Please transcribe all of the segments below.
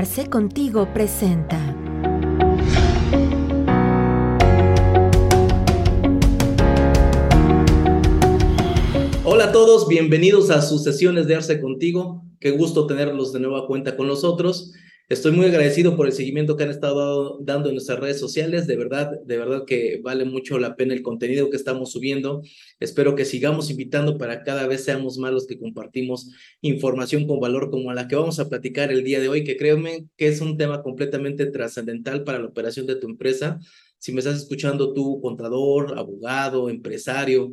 Arce Contigo presenta. Hola a todos, bienvenidos a sus sesiones de Arce Contigo. Qué gusto tenerlos de nueva cuenta con nosotros. Estoy muy agradecido por el seguimiento que han estado dando en nuestras redes sociales. De verdad, de verdad que vale mucho la pena el contenido que estamos subiendo. Espero que sigamos invitando para cada vez seamos más los que compartimos información con valor como la que vamos a platicar el día de hoy, que créanme que es un tema completamente trascendental para la operación de tu empresa. Si me estás escuchando tú, contador, abogado, empresario,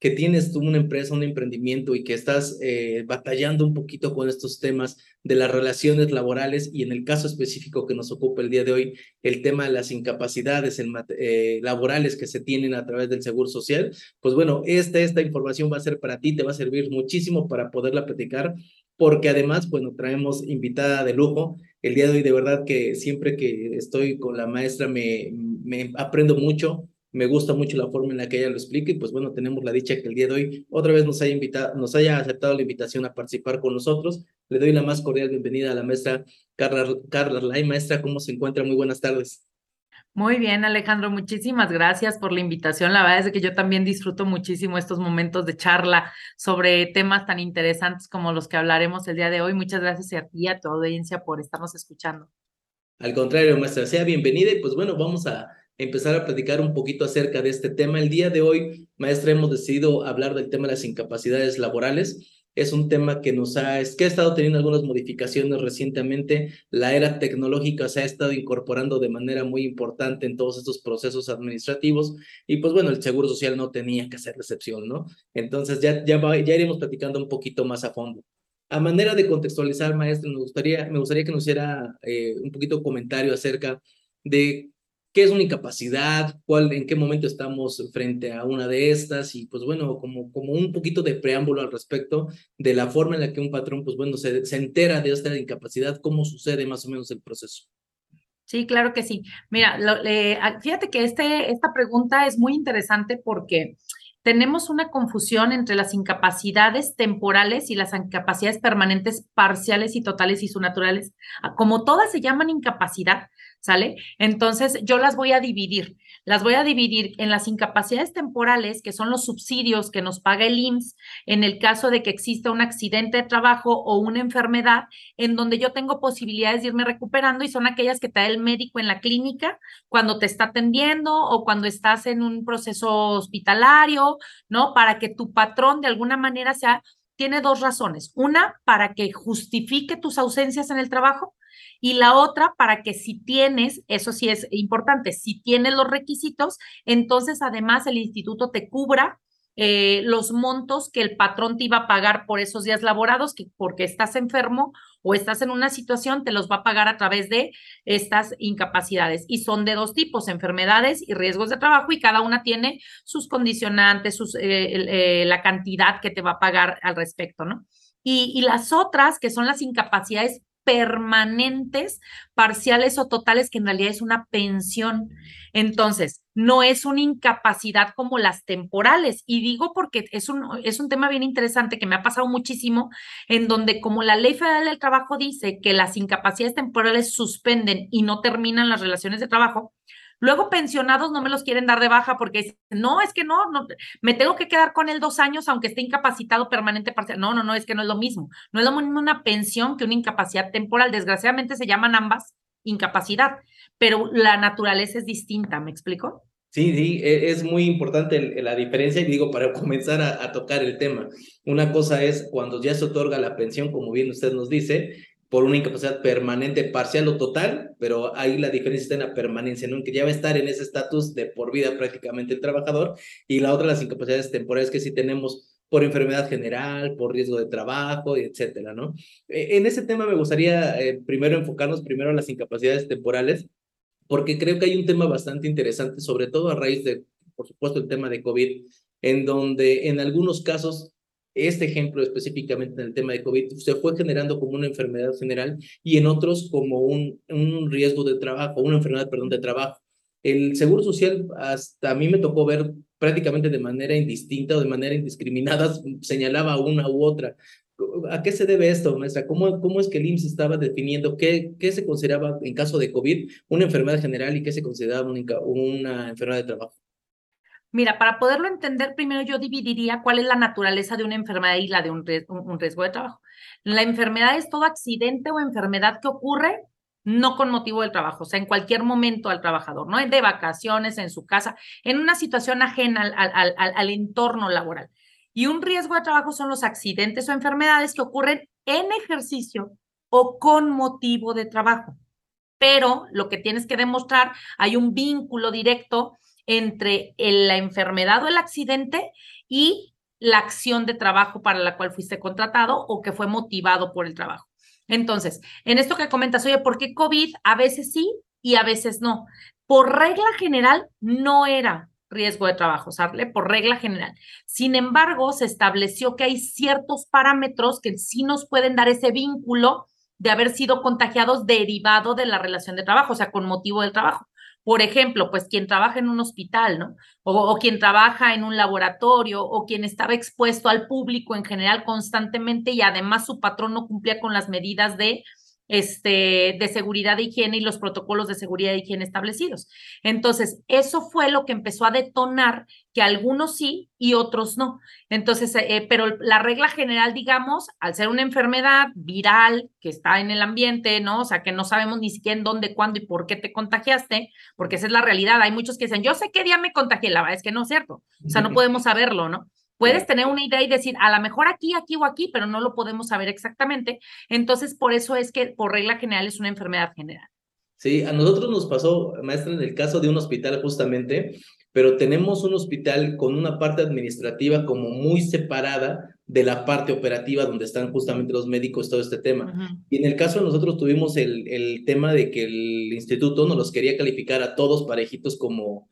que tienes tú una empresa, un emprendimiento y que estás eh, batallando un poquito con estos temas de las relaciones laborales y en el caso específico que nos ocupa el día de hoy, el tema de las incapacidades eh, laborales que se tienen a través del Seguro Social, pues bueno, esta, esta información va a ser para ti, te va a servir muchísimo para poderla platicar, porque además, bueno, traemos invitada de lujo. El día de hoy, de verdad que siempre que estoy con la maestra me, me aprendo mucho, me gusta mucho la forma en la que ella lo explica y pues bueno, tenemos la dicha que el día de hoy otra vez nos haya, invitado, nos haya aceptado la invitación a participar con nosotros. Le doy la más cordial bienvenida a la maestra Carla, Carla Lai. Maestra, ¿cómo se encuentra? Muy buenas tardes. Muy bien, Alejandro, muchísimas gracias por la invitación. La verdad es que yo también disfruto muchísimo estos momentos de charla sobre temas tan interesantes como los que hablaremos el día de hoy. Muchas gracias a ti y a tu audiencia por estarnos escuchando. Al contrario, maestra, sea bienvenida y pues bueno, vamos a empezar a platicar un poquito acerca de este tema. El día de hoy, maestra, hemos decidido hablar del tema de las incapacidades laborales. Es un tema que nos ha, es que ha estado teniendo algunas modificaciones recientemente. La era tecnológica se ha estado incorporando de manera muy importante en todos estos procesos administrativos y pues bueno, el Seguro Social no tenía que hacer excepción, ¿no? Entonces ya, ya, ya iremos platicando un poquito más a fondo. A manera de contextualizar, maestro, me gustaría, me gustaría que nos hiciera eh, un poquito comentario acerca de qué es una incapacidad, cuál, en qué momento estamos frente a una de estas y pues bueno, como, como un poquito de preámbulo al respecto de la forma en la que un patrón pues bueno se, se entera de esta incapacidad, cómo sucede más o menos el proceso. Sí, claro que sí. Mira, fíjate que este, esta pregunta es muy interesante porque tenemos una confusión entre las incapacidades temporales y las incapacidades permanentes parciales y totales y subnaturales. Como todas se llaman incapacidad, ¿sale? Entonces yo las voy a dividir. Las voy a dividir en las incapacidades temporales, que son los subsidios que nos paga el IMSS en el caso de que exista un accidente de trabajo o una enfermedad, en donde yo tengo posibilidades de irme recuperando y son aquellas que te da el médico en la clínica cuando te está atendiendo o cuando estás en un proceso hospitalario, ¿no? Para que tu patrón de alguna manera sea tiene dos razones. Una, para que justifique tus ausencias en el trajo y la otra para que si tienes, eso sí es importante, si tienes los requisitos, entonces además el instituto te cubra eh, los montos que el patrón te iba a pagar por esos días laborados, que porque estás enfermo o estás en una situación, te los va a pagar a través de estas incapacidades. Y son de dos tipos, enfermedades y riesgos de trabajo, y cada una tiene sus condicionantes, sus, eh, eh, la cantidad que te va a pagar al respecto, ¿no? Y, y las otras, que son las incapacidades permanentes, parciales o totales, que en realidad es una pensión. Entonces, no es una incapacidad como las temporales. Y digo porque es un, es un tema bien interesante que me ha pasado muchísimo, en donde como la ley federal del trabajo dice que las incapacidades temporales suspenden y no terminan las relaciones de trabajo, Luego pensionados no me los quieren dar de baja porque dicen, no, es que no, me tengo que quedar con él dos años aunque esté incapacitado permanente parcial. No, no, no, es que no es lo mismo. No es lo mismo una pensión que una incapacidad temporal. Desgraciadamente se llaman ambas incapacidad, pero la naturaleza es distinta, ¿me explico? Sí, sí, e, es muy importante la diferencia y digo, para comenzar a, tocar el tema, una cosa es cuando ya se otorga la pensión, como bien usted nos dice, por una incapacidad permanente, parcial o total, pero ahí la diferencia está en la permanencia, ¿no? Que ya va a estar en ese estatus de por vida prácticamente el trabajador, y la otra, las incapacidades temporales que sí tenemos por enfermedad general, por riesgo de trabajo, etcétera, ¿no? E, en ese tema me gustaría eh, primero enfocarnos primero en las incapacidades temporales, porque creo que hay un tema bastante interesante, sobre todo a raíz de, por supuesto, el tema de COVID, en donde en algunos casos este ejemplo específicamente en el tema de COVID se fue generando como una enfermedad general y en otros como un, un riesgo de trabajo, una enfermedad, perdón, de trabajo. El Seguro Social hasta a mí me tocó ver prácticamente de manera indistinta o de manera indiscriminada, señalaba una u otra. ¿A qué se debe esto, maestra? ¿Cómo, cómo es que el IMSS estaba definiendo qué, qué se consideraba en caso de COVID una enfermedad general y qué se consideraba una, una enfermedad de trabajo? Mira, para poderlo entender, primero yo dividiría cuál es la naturaleza de una enfermedad y la de un riesgo, de trabajo. La enfermedad es todo accidente o enfermedad que ocurre no con motivo del trabajo, o sea, en cualquier momento al trabajador, ¿no? De vacaciones, en su casa, en una situación ajena al, al, entorno laboral. Y un riesgo de trabajo son los accidentes o enfermedades que ocurren en ejercicio o con motivo de trabajo. Pero lo que tienes que demostrar, hay un vínculo directo entre la enfermedad o el accidente y la acción de trabajo para la cual fuiste contratado o que fue motivado por el trabajo. Entonces, en esto que comentas, oye, ¿por qué COVID a veces sí y a veces no? Por regla general, no era riesgo de trabajo, ¿sale? Por regla general. Sin embargo, se estableció que hay ciertos parámetros que sí nos pueden dar ese vínculo de haber sido contagiados derivado de la relación de trabajo, o sea, con motivo del trabajo. Por ejemplo, pues quien trabaja en un hospital, ¿no? O, quien trabaja en un laboratorio o quien estaba expuesto al público en general constantemente y además su patrón no cumplía con las medidas de este, de seguridad de higiene y los protocolos de seguridad de higiene establecidos. Entonces, eso fue lo que empezó a detonar que algunos sí y otros no. Entonces, eh, pero la regla general, digamos, al ser una enfermedad viral que está en el ambiente, ¿no? O sea, que no sabemos ni siquiera en dónde, cuándo y por qué te contagiaste, porque esa es la realidad. Hay muchos que dicen, yo sé qué día me contagié, la verdad es que no es cierto. O sea, no podemos saberlo, ¿no? Puedes tener una idea y decir, a lo mejor aquí, aquí o aquí, pero no lo podemos saber exactamente. Entonces, por eso es que por regla general es una enfermedad general. Sí, a nosotros nos pasó, maestra, en el caso de un hospital justamente, pero tenemos un hospital con una parte administrativa como muy separada de la parte operativa donde están justamente los médicos, todo este tema. Y en el caso de nosotros tuvimos el, el tema de que el instituto nos los quería calificar a todos parejitos como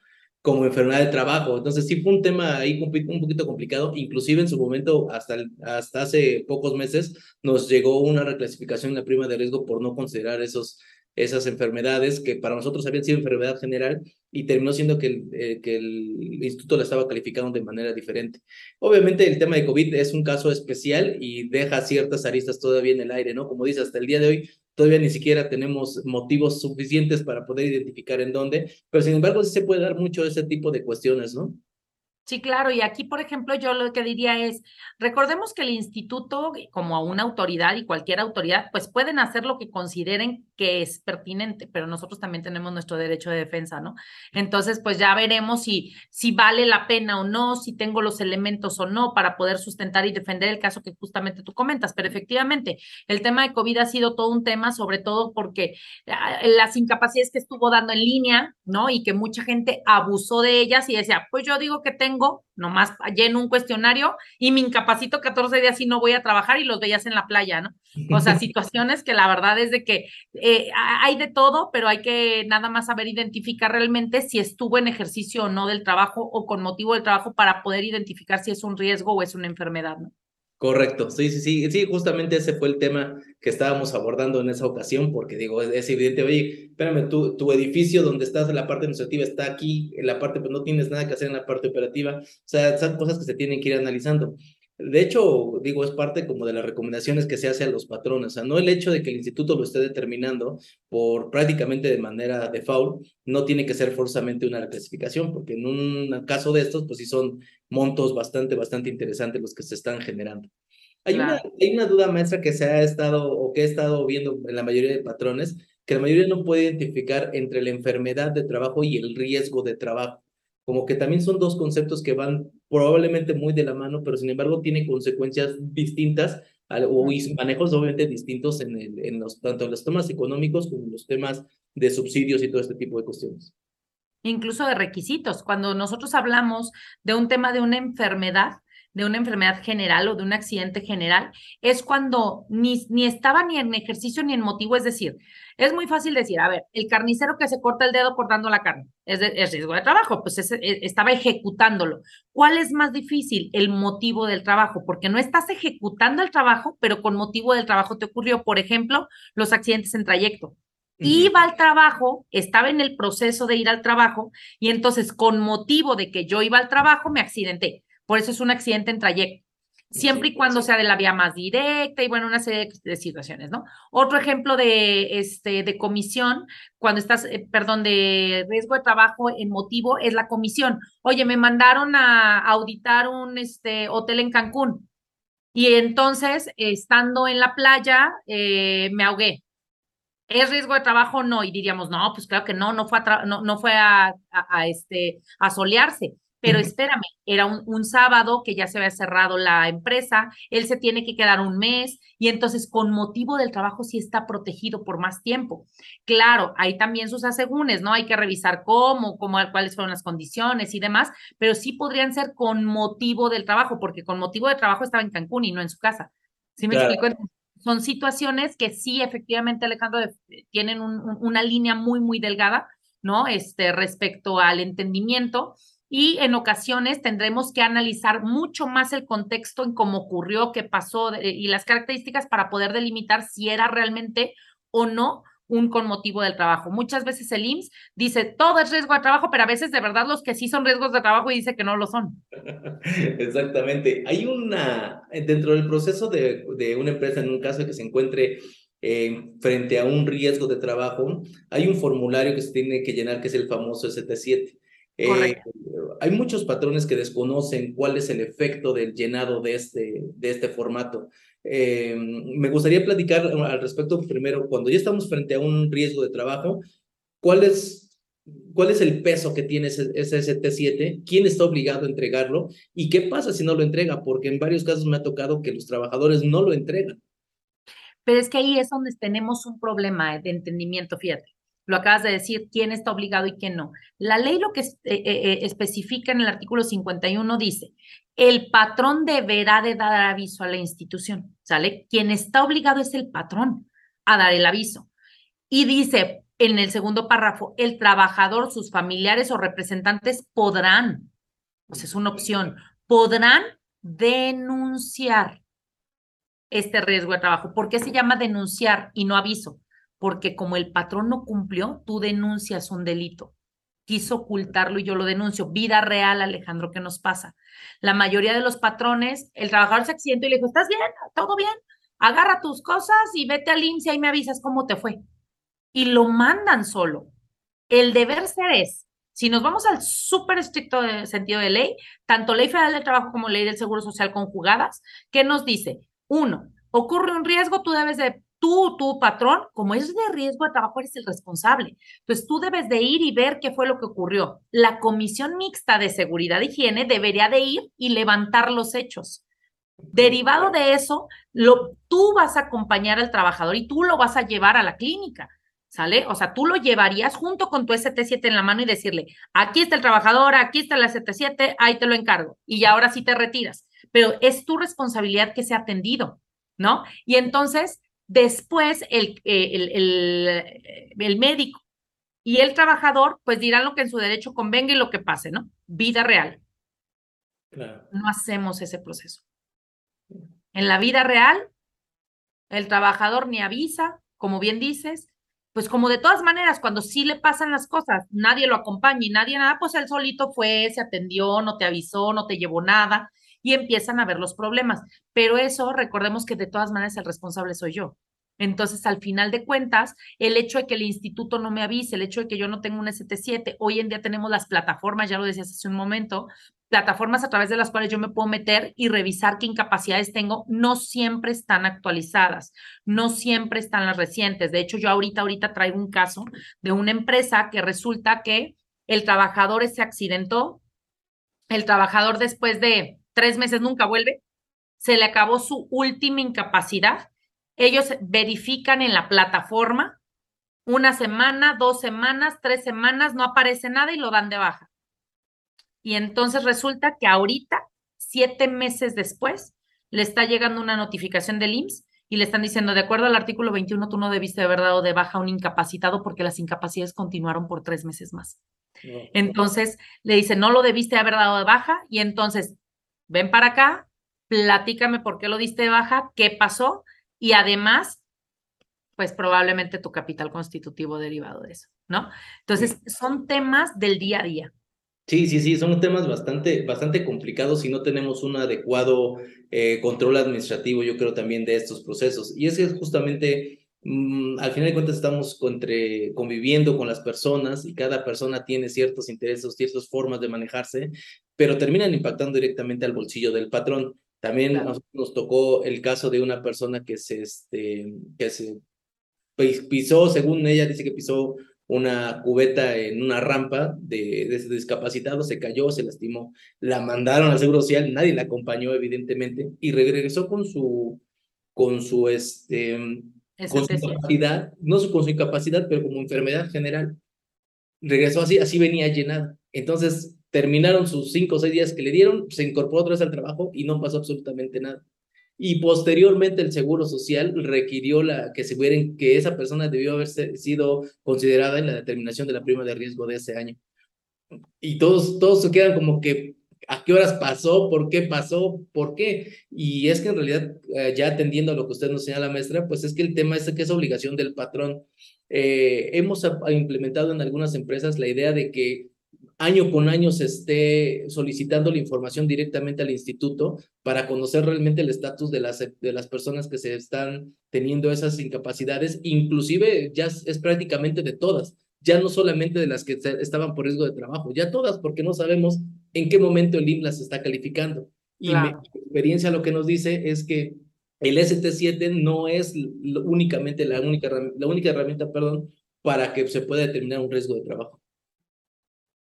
como enfermedad de trabajo. Entonces sí fue un tema ahí un poquito complicado. Inclusive en su momento, hasta, hasta hace pocos meses, nos llegó una reclasificación en la prima de riesgo por no considerar esos, esas enfermedades que para nosotros habían sido enfermedad general y terminó siendo que eh, que el instituto la estaba calificando de manera diferente. Obviamente el tema de COVID es un caso especial y deja ciertas aristas todavía en el aire, ¿no? Como dice, hasta el día de hoy todavía ni siquiera tenemos motivos suficientes para poder identificar en dónde, pero sin embargo sí se puede dar mucho ese tipo de cuestiones, ¿no? Sí, claro, y aquí, por ejemplo, yo lo que diría es, recordemos que el instituto, como una autoridad y cualquier autoridad, pues pueden hacer lo que consideren que es pertinente, pero nosotros también tenemos nuestro derecho de defensa, ¿no? Entonces, pues ya veremos si, si vale la pena o no, si tengo los elementos o no para poder sustentar y defender el caso que justamente tú comentas, pero efectivamente, el tema de COVID ha sido todo un tema, sobre todo porque ah, las incapacidades que estuvo dando en línea, ¿no? Y que mucha gente abusó de ellas y decía, pues yo digo que tengo nomás lleno un cuestionario y me incapacito 14 días y no voy a trabajar y los veías en la playa, ¿no? O sea, situaciones que la verdad es de que eh, hay de todo, pero hay que nada más saber identificar realmente si estuvo en ejercicio o no del trabajo o con motivo del trabajo para poder identificar si es un riesgo o es una enfermedad, ¿no? Correcto, sí, sí, sí, sí, justamente ese fue el tema que estábamos abordando en esa ocasión, porque digo, es, evidente, oye, espérame, tu, tu edificio donde estás en la parte administrativa está aquí, en la parte, pues no tienes nada que hacer en la parte operativa, o sea, son cosas que se tienen que ir analizando. De hecho, digo, es parte como de las recomendaciones que se hace a los patrones. O sea, no el hecho de que el instituto lo esté determinando por prácticamente de manera default, no tiene que ser forzosamente una reclasificación, porque en un caso de estos, pues sí son montos bastante, bastante interesantes los que se están generando. Hay, una, hay una duda maestra que se ha estado o que he estado viendo en la mayoría de patrones, que la mayoría no puede identificar entre la enfermedad de trabajo y el riesgo de trabajo como que también son dos conceptos que van probablemente muy de la mano, pero sin embargo tienen consecuencias distintas o manejos obviamente distintos en, el, en los, tanto en los temas económicos como en los temas de subsidios y todo este tipo de cuestiones. Incluso de requisitos. Cuando nosotros hablamos de un tema de una enfermedad, de una enfermedad general o de un accidente general, es cuando ni, ni estaba ni en ejercicio ni en motivo, es decir, es muy fácil decir, a ver, el carnicero que se corta el dedo cortando la carne, es, riesgo de trabajo, pues e, estaba ejecutándolo. ¿Cuál es más difícil? El motivo del trabajo, porque no estás ejecutando el trabajo, pero con motivo del trabajo te ocurrió, por ejemplo, los accidentes en trayecto. Iba al trabajo, estaba en el proceso de ir al trabajo y entonces con motivo de que yo iba al trabajo me accidenté. Por eso es un accidente en trayecto. siempre y cuando sea de la vía más directa y bueno, una serie de situaciones, ¿no? Otro ejemplo de, este, de comisión, cuando estás, eh, perdón, de riesgo de trabajo en motivo, es la comisión. Oye, me mandaron a auditar un este, hotel en Cancún y entonces, estando en la playa, eh, me ahogué. ¿Es riesgo de trabajo? No. Y diríamos, no, pues claro que no, no fue a, no, no fue a, a, este, a solearse. Pero espérame, era un, un, sábado que ya se había cerrado la empresa, él se tiene que quedar un mes y entonces con motivo del trabajo sí está protegido por más tiempo. Claro, hay también sus asegúnes, ¿no? Hay que revisar cómo, cómo, cuáles fueron las condiciones y demás, pero sí podrían ser con motivo del trabajo, porque con motivo de trabajo estaba en Cancún y no en su casa. ¿Sí me explico? Son situaciones que sí, efectivamente, Alejandro, tienen un, una línea muy, muy delgada, ¿no? Este, respecto al entendimiento y en ocasiones tendremos que analizar mucho más el contexto en cómo ocurrió, qué pasó y las características para poder delimitar si era realmente o no un con motivo del trabajo. Muchas veces el IMSS dice todo es riesgo de trabajo, pero a veces de verdad los que sí son riesgos de trabajo y dice que no lo son. Exactamente. Hay una, dentro del proceso de, de una empresa, en un caso que se encuentre eh, frente a un riesgo de trabajo, hay un formulario que se tiene que llenar que es el famoso ST7. Eh, hay muchos patrones que desconocen cuál es el efecto del llenado de este, de este formato. Eh, me gustaría platicar al respecto primero, cuando ya estamos frente a un riesgo de trabajo, ¿cuál es, cuál es el peso que tiene ese, ese ST7? ¿Quién está obligado a entregarlo? ¿Y qué pasa si no lo entrega? Porque en varios casos me ha tocado que los trabajadores no lo entregan. Pero es que ahí es donde tenemos un problema de entendimiento, fíjate lo acabas de decir, quién está obligado y quién no. La ley lo que eh, eh, eh, especifica en el artículo 51 dice, el patrón deberá de dar aviso a la institución, ¿sale? Quien está obligado es el patrón a dar el aviso. Y dice en el segundo párrafo, el trabajador, sus familiares o representantes podrán, pues es una opción, podrán denunciar este riesgo de trabajo. ¿Por qué se llama denunciar y no aviso? Porque como el patrón no cumplió, tú denuncias un delito. Quiso ocultarlo y yo lo denuncio. Vida real, Alejandro, ¿qué nos pasa? La mayoría de los patrones, el trabajador se accidentó y le dijo, ¿estás bien? ¿Todo bien? Agarra tus cosas y vete al IMSS y ahí me avisas cómo te fue. Y lo mandan solo. El deber ser es, si nos vamos al súper estricto sentido de ley, tanto ley federal del trabajo como ley del seguro social conjugadas, ¿qué nos dice? Uno, ocurre un riesgo, tú debes de tú, tu patrón, como es de riesgo de trabajo, eres el responsable. Entonces, tú debes de ir y ver qué fue lo que ocurrió. La Comisión Mixta de Seguridad y Higiene debería de ir y levantar los hechos. Derivado de eso, lo, tú vas a acompañar al trabajador y tú lo vas a llevar a la clínica. ¿Sale? O sea, tú lo llevarías junto con tu ST7 en la mano y decirle, aquí está el trabajador, aquí está el ST7, ahí te lo encargo. Y ahora sí te retiras. Pero es tu responsabilidad que sea atendido, ¿no? Y entonces, Después el, eh, el, el, el, médico y el trabajador pues dirán lo que en su derecho convenga y lo que pase, ¿no? Vida real. No hacemos ese proceso. En la vida real, el trabajador ni avisa, como bien dices, pues como de todas maneras, cuando sí le pasan las cosas, nadie lo acompaña y nadie nada, pues él solito fue, se atendió, no te avisó, no te llevó nada y empiezan a ver los problemas. Pero eso, recordemos que de todas maneras el responsable soy yo. Entonces, al final de cuentas, el hecho de que el instituto no me avise, el hecho de que yo no tenga un ST7, hoy en día tenemos las plataformas, ya lo decías hace un momento, plataformas a través de las cuales yo me puedo meter y revisar qué incapacidades tengo, no siempre están actualizadas, no siempre están las recientes. De hecho, yo ahorita, ahorita traigo un caso de una empresa que resulta que el trabajador se accidentó, el trabajador después de tres meses nunca vuelve, se le acabó su última incapacidad. Ellos verifican en la plataforma una semana, dos semanas, tres semanas, no aparece nada y lo dan de baja. Y entonces resulta que ahorita, siete meses después, le está llegando una notificación del IMSS y le están diciendo, de acuerdo al artículo 21, tú no debiste haber dado de baja a un incapacitado porque las incapacidades continuaron por tres meses más. Entonces le dice, no lo debiste haber dado de baja y entonces ven para acá, platícame por qué lo diste de baja, qué pasó y además, pues probablemente tu capital constitutivo derivado de eso, ¿no? Entonces, son temas del día a día. Sí, sí, sí, son temas bastante, bastante complicados si no tenemos un adecuado eh, control administrativo, yo creo también de estos procesos. Y es que justamente, mm, al final de cuentas, estamos conviviendo con las personas y cada persona tiene ciertos intereses, ciertas formas de manejarse, pero terminan impactando directamente al bolsillo del patrón. También nos, nos, tocó el caso de una persona que se, este, que se pisó, según ella dice que pisó una cubeta en una rampa de, de discapacitado, se cayó, se lastimó, la mandaron al Seguro Social, nadie la acompañó evidentemente y regresó con su, con su, este, con su capacidad, no con su incapacidad, pero como enfermedad general. Regresó así, así venía llenada. Entonces terminaron sus cinco o seis días que le dieron, se incorporó otra vez al trabajo y no pasó absolutamente nada y posteriormente el Seguro Social requirió la, que, se que esa persona debió haber sido considerada en la determinación de la prima de riesgo de ese año. Y todos, todos se quedan como que, ¿a qué horas pasó? ¿Por qué pasó? ¿Por qué? Y es que en realidad, eh, ya atendiendo a lo que usted nos señala, maestra, pues es que el tema es que es obligación del patrón. Eh, hemos implementado en algunas empresas la idea de que año con año se esté solicitando la información directamente al instituto para conocer realmente el estatus de las, de las personas que se están teniendo esas incapacidades, inclusive ya es prácticamente de todas, ya no solamente de las que estaban por riesgo de trabajo, ya todas, porque no sabemos en qué momento el IMSS las está calificando. Y mi experiencia lo que nos dice es que el ST7 no es únicamente la única, la única herramienta, perdón, para que se pueda determinar un riesgo de trabajo.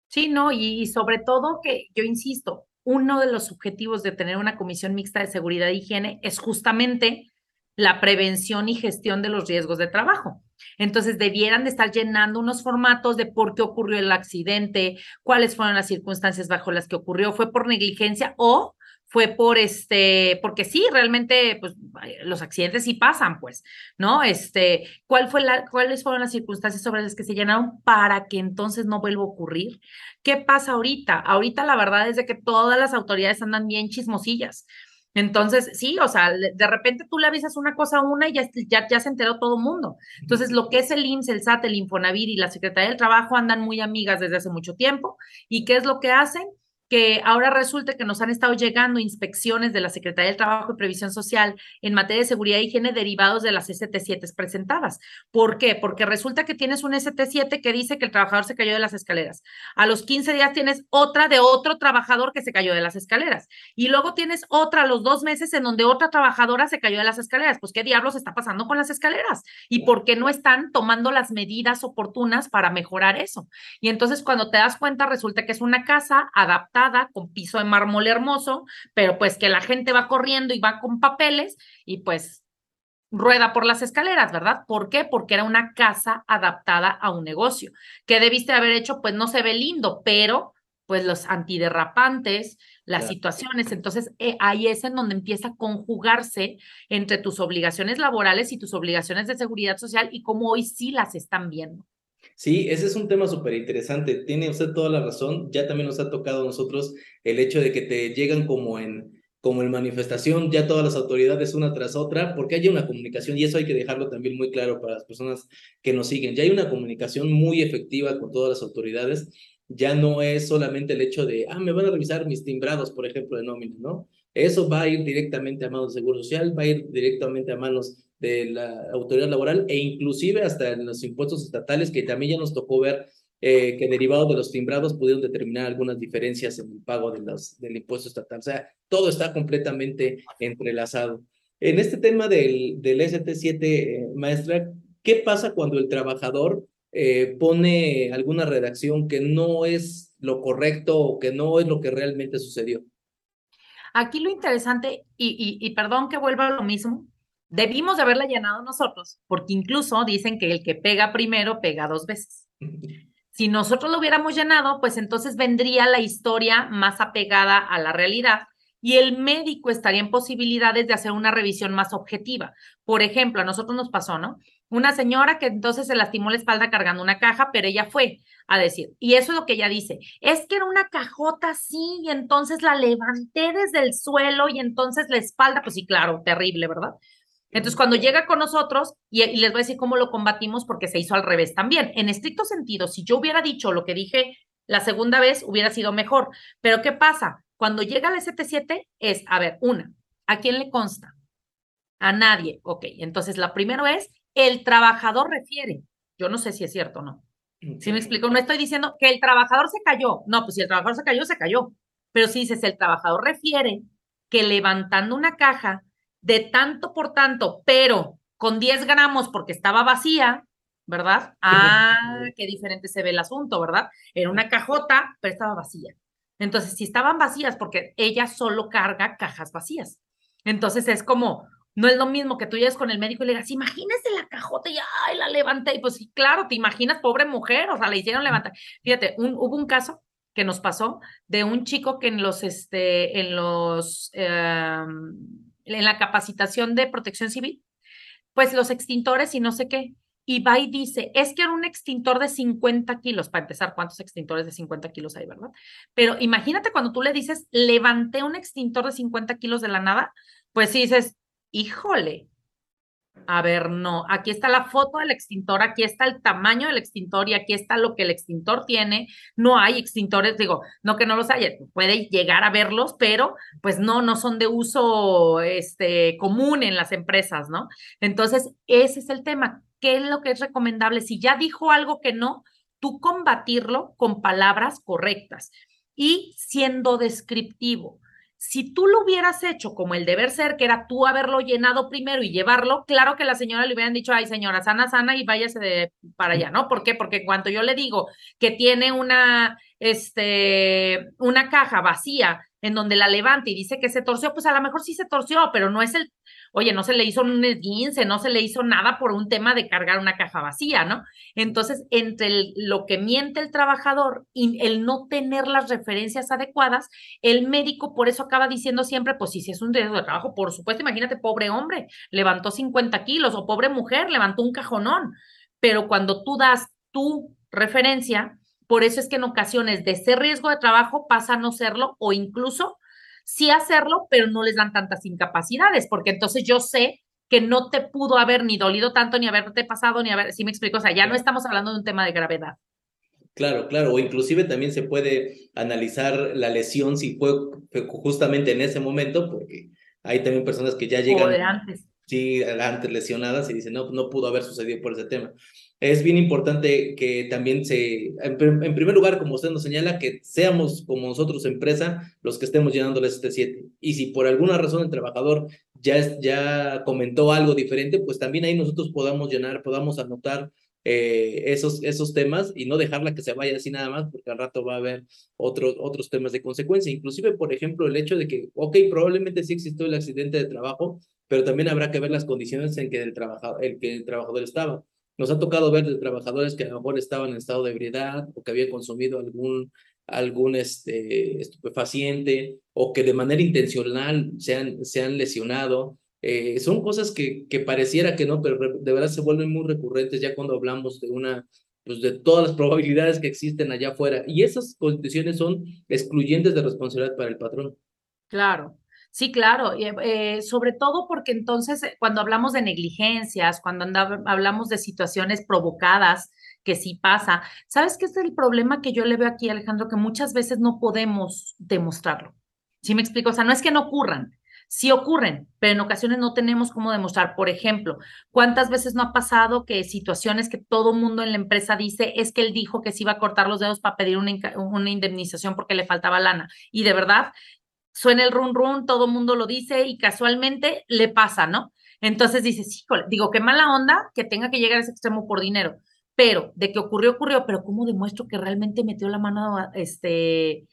Sí, no, y, sobre todo que yo insisto, uno de los objetivos de tener una comisión mixta de seguridad e higiene es justamente la prevención y gestión de los riesgos de trabajo. Entonces, debieran de estar llenando unos formatos de por qué ocurrió el accidente, cuáles fueron las circunstancias bajo las que ocurrió, fue por negligencia o fue por este, porque sí, realmente, pues los accidentes sí pasan, pues, ¿no? Este, ¿cuál fue la, cuáles fueron las circunstancias sobre las que se llenaron para que entonces no vuelva a ocurrir? ¿Qué pasa ahorita? Ahorita la verdad es de que todas las autoridades andan bien chismosillas. Entonces, sí, o sea, de repente tú le avisas una cosa a una y ya, ya, ya se enteró todo el mundo. Entonces, lo que es el IMSS, el SAT, el Infonavir y la Secretaría del Trabajo andan muy amigas desde hace mucho tiempo. ¿Y qué es lo que hacen? Que ahora resulta que nos han estado llegando inspecciones de la Secretaría del Trabajo y Previsión Social en materia de seguridad y higiene derivados de las ST7 presentadas. ¿Por qué? Porque resulta que tienes un ST7 que dice que el trabajador se cayó de las escaleras. A los 15 días tienes otra de otro trabajador que se cayó de las escaleras. Y luego tienes otra a los dos meses en donde otra trabajadora se cayó de las escaleras. Pues, ¿qué diablos está pasando con las escaleras? ¿Y por qué no están tomando las medidas oportunas para mejorar eso? Y entonces, cuando te das cuenta, resulta que es una casa adaptada con piso de mármol hermoso, pero pues que la gente va corriendo y va con papeles y pues rueda por las escaleras, ¿verdad? ¿Por qué? Porque era una casa adaptada a un negocio. ¿Qué debiste haber hecho? Pues no se ve lindo, pero pues los antiderrapantes, las situaciones, entonces eh, ahí es en donde empieza a conjugarse entre tus obligaciones laborales y tus obligaciones de seguridad social y cómo hoy sí las están viendo. Sí, ese es un tema súper interesante. Tiene usted toda la razón. Ya también nos ha tocado a nosotros el hecho de que te llegan como en, como en manifestación, ya todas las autoridades una tras otra, porque hay una comunicación y eso hay que dejarlo también muy claro para las personas que nos siguen. Ya hay una comunicación muy efectiva con todas las autoridades. Ya no es solamente el hecho de, ah, me van a revisar mis timbrados, por ejemplo, de nómina, ¿no? Eso va a ir directamente a manos de Seguro Social, va a ir directamente a manos de la autoridad laboral e inclusive hasta en los impuestos estatales, que también ya nos tocó ver eh, que derivados de los timbrados pudieron determinar algunas diferencias en el pago de los, del impuesto estatal. O sea, todo está completamente entrelazado. En este tema del, del ST7, eh, maestra, ¿qué pasa cuando el trabajador eh, pone alguna redacción que no es lo correcto o que no es lo que realmente sucedió? Aquí lo interesante, y, y perdón que vuelva a lo mismo, Debimos de haberla llenado nosotros, porque incluso dicen que el que pega primero pega dos veces. Si nosotros lo hubiéramos llenado, pues entonces vendría la historia más apegada a la realidad y el médico estaría en posibilidades de hacer una revisión más objetiva. Por ejemplo, a nosotros nos pasó, ¿no? Una señora que entonces se lastimó la espalda cargando una caja, pero ella fue a decir, y eso es lo que ella dice, es que era una cajota así y entonces la levanté desde el suelo y entonces la espalda, pues sí, claro, terrible, ¿verdad? Entonces, cuando llega con nosotros, y, les voy a decir cómo lo combatimos, porque se hizo al revés también. En estricto sentido, si yo hubiera dicho lo que dije La segunda vez hubiera sido mejor. Pero ¿qué pasa? Cuando llega el ST7 es, a ver, una, ¿a quién le consta? A nadie. Ok, entonces la primera es, el trabajador refiere. Yo no sé si es cierto o no. ¿Sí me explico? No estoy diciendo que el trabajador se cayó. No, pues si el trabajador se cayó, se cayó. Pero si dices, el trabajador refiere que levantando una caja de tanto por tanto, pero con 10 gramos porque estaba vacía, ¿verdad? Ah, qué diferente se ve el asunto, ¿verdad? Era una cajota, pero estaba vacía. Entonces, si estaban vacías, porque ella solo carga cajas vacías. Entonces es como, no es lo mismo que tú llegues con el médico y le digas, imagínese la cajota y ay, la levanté. Y pues sí, claro, te imaginas, pobre mujer, o sea, le hicieron levantar. Fíjate, hubo un caso que nos pasó de un chico que en los, este, en los, em, en la capacitación de protección civil, pues los extintores y no sé qué. Y va y dice, es que era un extintor de 50 kilos, para empezar, ¿cuántos extintores de 50 kilos hay, verdad? Pero imagínate cuando tú le dices, levanté un extintor de 50 kilos de la nada, pues dices, híjole, a ver, no, aquí está la foto del extintor, aquí está el tamaño del extintor y aquí está lo que el extintor tiene. No hay extintores, digo, no que no los haya, puede llegar a verlos, pero pues no, no son de uso este, común en las empresas, ¿no? Entonces, ese es el tema. ¿Qué es lo que es recomendable? Si ya dijo algo que no, tú combatirlo con palabras correctas y siendo descriptivo. Si tú lo hubieras hecho como el deber ser, que era tú haberlo llenado primero y llevarlo, claro que la señora le hubieran dicho, ay señora, sana, sana y váyase de para allá, ¿no? ¿Por qué? Porque cuando yo le digo que tiene una, este, una caja vacía en donde la levanta y dice que se torció, pues a lo mejor sí se torció, pero no es el, Oye, no se le hizo un esguince, no se le hizo nada por un tema de cargar una caja vacía, ¿no? Entonces, entre lo que miente el trabajador y el no tener las referencias adecuadas, el médico por eso acaba diciendo siempre, pues si es un riesgo de trabajo, por supuesto, imagínate, pobre hombre, levantó 50 kilos o pobre mujer, levantó un cajonón. Pero cuando tú das tu referencia, por eso es que en ocasiones de ser riesgo de trabajo pasa a no serlo o incluso sí hacerlo, pero no les dan tantas incapacidades, porque entonces yo sé que no te pudo haber ni dolido tanto, ni haberte pasado, ni haber, si me explico, o sea, ya no estamos hablando de un tema de gravedad. Claro, claro, o inclusive también se puede analizar la lesión si fue justamente en ese momento, porque hay también personas que ya llegan. O antes. Sí, antes lesionadas y dicen, no, no pudo haber sucedido por ese tema es bien importante que también se, en, primer lugar, como usted nos señala, que seamos como nosotros empresa los que estemos llenando este 7. Y si por alguna razón el trabajador ya, ya comentó algo diferente, pues también ahí nosotros podamos llenar, podamos anotar eh, esos, esos temas y no dejarla que se vaya así nada más, porque al rato va a haber otros otros temas de consecuencia. Inclusive, por ejemplo, el hecho de que, ok, probablemente sí existió el accidente de trabajo, pero también habrá que ver las condiciones en que el, trabajador, el, que el trabajador estaba nos ha tocado ver de trabajadores que a lo mejor estaban en estado de ebriedad o que habían consumido algún, algún este, estupefaciente o que de manera intencional se han, se han lesionado. Eh, son cosas que, que pareciera que no, pero de verdad se vuelven muy recurrentes ya cuando hablamos de una, pues de todas las probabilidades que existen allá afuera. Y esas condiciones son excluyentes de responsabilidad para el patrón. Claro, Sí, claro, eh, sobre todo porque entonces eh, cuando hablamos de negligencias, cuando hablamos de situaciones provocadas, que sí pasa, ¿sabes qué es el problema que yo le veo aquí, Alejandro? Que muchas veces no podemos demostrarlo. ¿Sí me explico? O sea, no es que no ocurran, sí ocurren, pero en ocasiones no tenemos cómo demostrar. Por ejemplo, ¿cuántas veces no ha pasado que situaciones que todo mundo en la empresa dice es que él dijo que se iba a cortar los dedos para pedir una, una indemnización porque le faltaba lana? Y de verdad, suena el run run, todo el mundo lo dice y casualmente le pasa, ¿no? Entonces dices, híjole, digo, qué mala onda que tenga que llegar a ese extremo por dinero, pero de que ocurrió, ocurrió, pero ¿cómo demuestro que realmente metió la mano, este,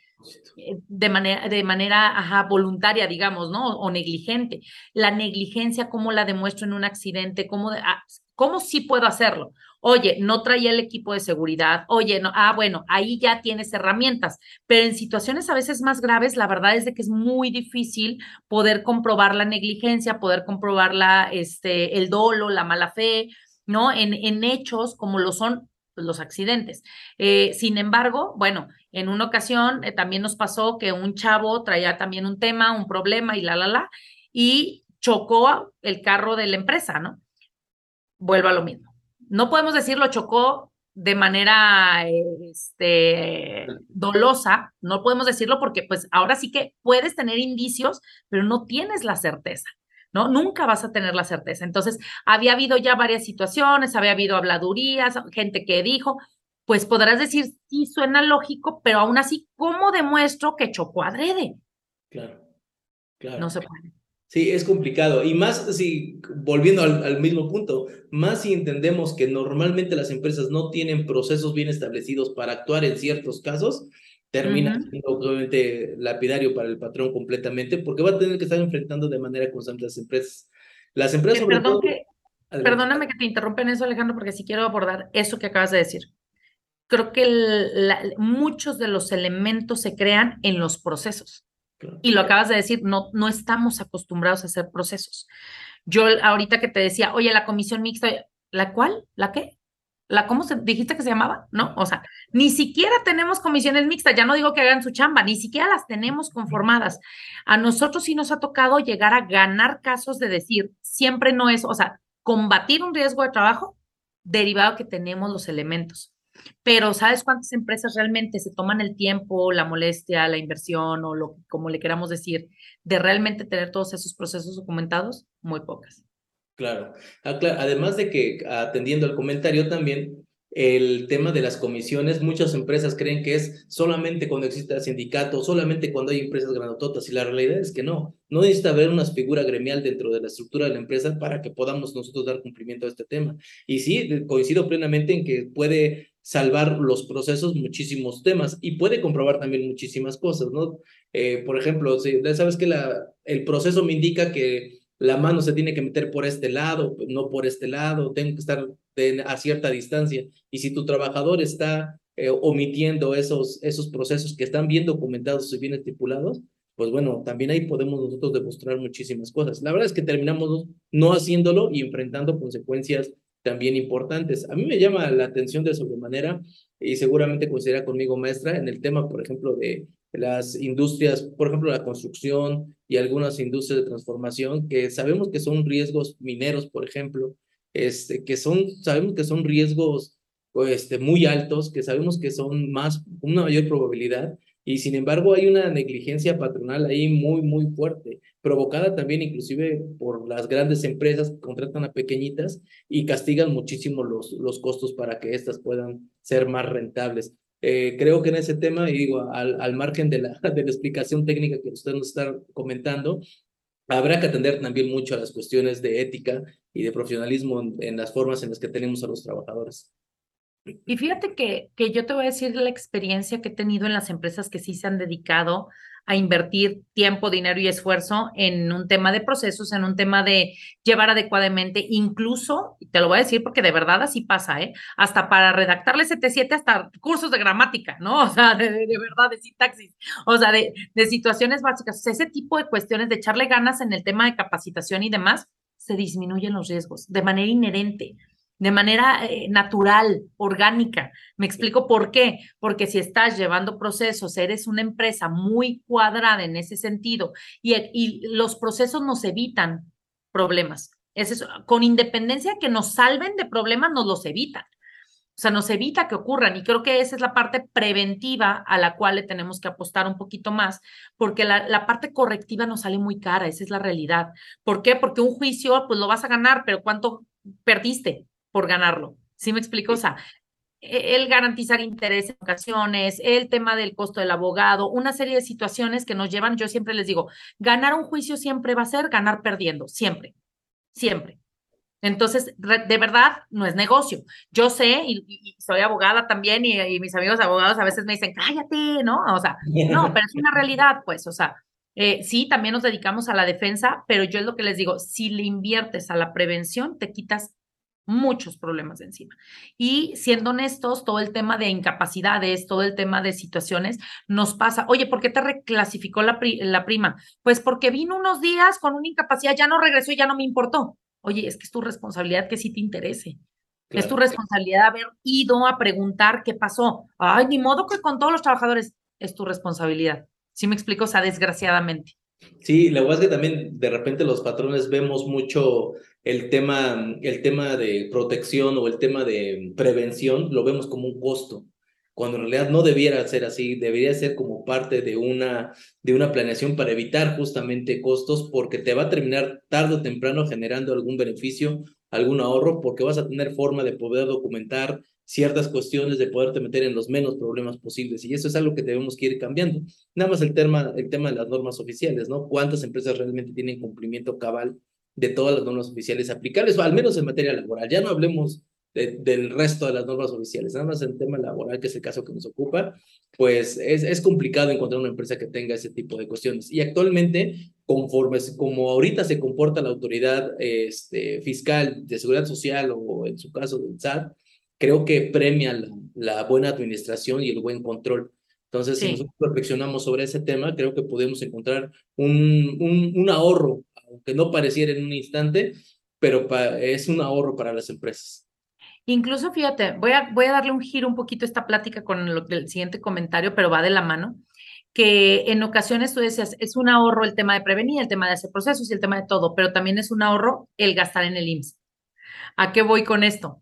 eh, de manera, de manera ajá, voluntaria, digamos, ¿no? O negligente. La negligencia, ¿cómo la demuestro en un accidente? ¿Cómo, ah, ¿cómo sí puedo hacerlo? Oye, no traía el equipo de seguridad. Oye, no, ah, bueno, ahí ya tienes herramientas. Pero en situaciones a veces más graves, la verdad es de que es muy difícil poder comprobar la negligencia, poder comprobar la, este, el dolo, la mala fe, ¿no? En, en hechos como lo son los accidentes. Eh, sin embargo, bueno, en una ocasión eh, también nos pasó que un chavo traía también un tema, un problema y la, la, la, y chocó el carro de la empresa, ¿no? Vuelvo a lo mismo. No podemos decir lo chocó de manera este, dolosa, no podemos decirlo porque pues ahora sí que puedes tener indicios, pero no tienes la certeza. ¿no? Nunca vas a tener la certeza. Entonces, había habido ya varias situaciones, había habido habladurías, gente que dijo, pues podrás decir, sí, suena lógico, pero aún así, ¿cómo demuestro que chocó adrede? Claro, claro. No se puede. Sí, es complicado. Y más si, volviendo al, mismo punto, más si entendemos que normalmente las empresas no tienen procesos bien establecidos para actuar en ciertos casos, termina siendo obviamente lapidario para el patrón completamente, porque va a tener que estar enfrentando de manera constante las empresas. Las empresas... perdóname que te interrumpa en eso, Alejandro, porque sí quiero abordar eso que acabas de decir. Creo que muchos de los elementos se crean en los procesos. Y lo acabas de decir, no, no estamos acostumbrados a hacer procesos. Yo ahorita que te decía, oye, la comisión mixta, ¿la cuál? ¿La qué? ¿La cómo se, dijiste que se llamaba? ¿No? O sea, ni siquiera tenemos comisiones mixtas, ya no digo que hagan su chamba, ni siquiera las tenemos conformadas. A nosotros sí nos ha tocado llegar a ganar casos de decir, siempre no es, o sea, combatir un riesgo de trabajo derivado que tenemos los elementos. Pero ¿sabes cuántas empresas realmente se toman el tiempo, la molestia, la inversión o lo como le queramos decir, de realmente tener todos esos procesos documentados? Muy pocas. Claro. Además de que atendiendo al comentario también, el tema de las comisiones, muchas empresas creen que es solamente cuando exista sindicato, solamente cuando hay empresas granototas, y la realidad es que no. No necesita haber una figura gremial dentro de la estructura de la empresa para que podamos nosotros dar cumplimiento a este tema. Y sí, coincido plenamente en que puede salvar los procesos muchísimos temas y puede comprobar también muchísimas cosas, ¿no? Eh, por ejemplo, si sabes que la, el proceso me indica que la mano se tiene que meter por este lado, no por este lado, tengo que estar a cierta distancia. Y si tu trabajador está eh, omitiendo esos, esos procesos que están bien documentados y bien estipulados, pues bueno, también ahí podemos nosotros demostrar muchísimas cosas. La verdad es que terminamos no haciéndolo y enfrentando consecuencias también importantes. A mí me llama la atención de sobremanera y seguramente coincidirá conmigo, maestra, en el tema, por ejemplo, de las industrias, por ejemplo, la construcción y algunas industrias de transformación, que sabemos que son riesgos mineros, por ejemplo, este, que son, sabemos que son riesgos este, muy altos, que sabemos que son más, una mayor probabilidad, y sin embargo hay una negligencia patronal ahí muy, muy fuerte, provocada también inclusive por las grandes empresas que contratan a pequeñitas y castigan muchísimo los, los costos para que éstas puedan ser más rentables. Eh, creo que en ese tema, y digo, al, al margen de la, de la explicación técnica que usted nos está comentando, habrá que atender también mucho a las cuestiones de ética y de profesionalismo en las formas en las que tenemos a los trabajadores. Y fíjate que, que yo te voy a decir la experiencia que he tenido en las empresas que sí se han dedicado a invertir tiempo, dinero y esfuerzo en un tema de procesos, en un tema de llevar adecuadamente, incluso, te lo voy a decir porque de verdad así pasa, ¿eh? Hasta para redactarle 7 hasta cursos de gramática, ¿no? O sea, de, de, verdad, de sintaxis, o sea, de, de situaciones básicas. O sea, ese tipo de cuestiones, de echarle ganas en el tema de capacitación y demás, se disminuyen los riesgos de manera inherente de manera eh, natural, orgánica. Me explico por qué. Porque si estás llevando procesos, eres una empresa muy cuadrada en ese sentido y, y los procesos nos evitan problemas. Es eso. Con independencia que nos salven de problemas, nos los evitan. O sea, nos evita que ocurran y creo que esa es la parte preventiva a la cual le tenemos que apostar un poquito más, porque la, la, parte correctiva nos sale muy cara, esa es la realidad. ¿Por qué? Porque un juicio, pues lo vas a ganar, pero ¿cuánto perdiste? Por ganarlo. ¿Sí me explico? O sea, e, el garantizar interés en ocasiones, el tema del costo del abogado, una serie de situaciones que nos llevan, yo siempre les digo, ganar un juicio siempre va a ser ganar perdiendo, siempre, siempre. Entonces, de verdad, no es negocio. Yo sé, y, soy abogada también, y, mis amigos abogados a veces me dicen, cállate, ¿no? O sea, no, pero es una realidad, pues, o sea, eh, sí, también nos dedicamos a la defensa, pero yo es lo que les digo, si le inviertes a la prevención, te quitas muchos problemas de encima. Y siendo honestos, todo el tema de incapacidades, todo el tema de situaciones nos pasa. Oye, ¿por qué te reclasificó la, la prima? Pues porque vino unos días con una incapacidad, ya no regresó y ya no me importó. Oye, es que es tu responsabilidad que sí te interese. Es tu responsabilidad haber ido a preguntar qué pasó. Ay, ni modo que con todos los trabajadores es tu responsabilidad. ¿Sí me explico? O sea, desgraciadamente. Sí, la verdad es que también de repente los patrones vemos mucho el tema, el tema de protección o el tema de prevención, lo vemos como un costo cuando en realidad no debiera ser así, debería ser como parte de una, de una planeación para evitar justamente costos, porque te va a terminar tarde o temprano generando algún beneficio, algún ahorro, porque vas a tener forma de poder documentar ciertas cuestiones, de poderte meter en los menos problemas posibles. Y eso es algo que debemos que ir cambiando. Nada más el tema, el tema de las normas oficiales, ¿no? ¿Cuántas empresas realmente tienen cumplimiento cabal de todas las normas oficiales aplicables, o al menos en materia laboral? Ya no hablemos del resto de las normas oficiales. Nada más el tema laboral, que es el caso que nos ocupa, pues es, es complicado encontrar una empresa que tenga ese tipo de cuestiones. Y actualmente, conforme como ahorita se comporta la autoridad este, fiscal de seguridad social o en su caso del SAT, creo que premia la, la buena administración y el buen control. Entonces, si nosotros reflexionamos sobre ese tema, creo que podemos encontrar un, un, un ahorro, aunque no pareciera en un instante, pero es un ahorro para las empresas. Incluso, fíjate, voy a, darle un giro un poquito a esta plática con el siguiente comentario, pero va de la mano, que en ocasiones tú decías, es un ahorro el tema de prevenir, el tema de hacer procesos y el tema de todo, pero también es un ahorro el gastar en el IMSS. ¿A qué voy con esto?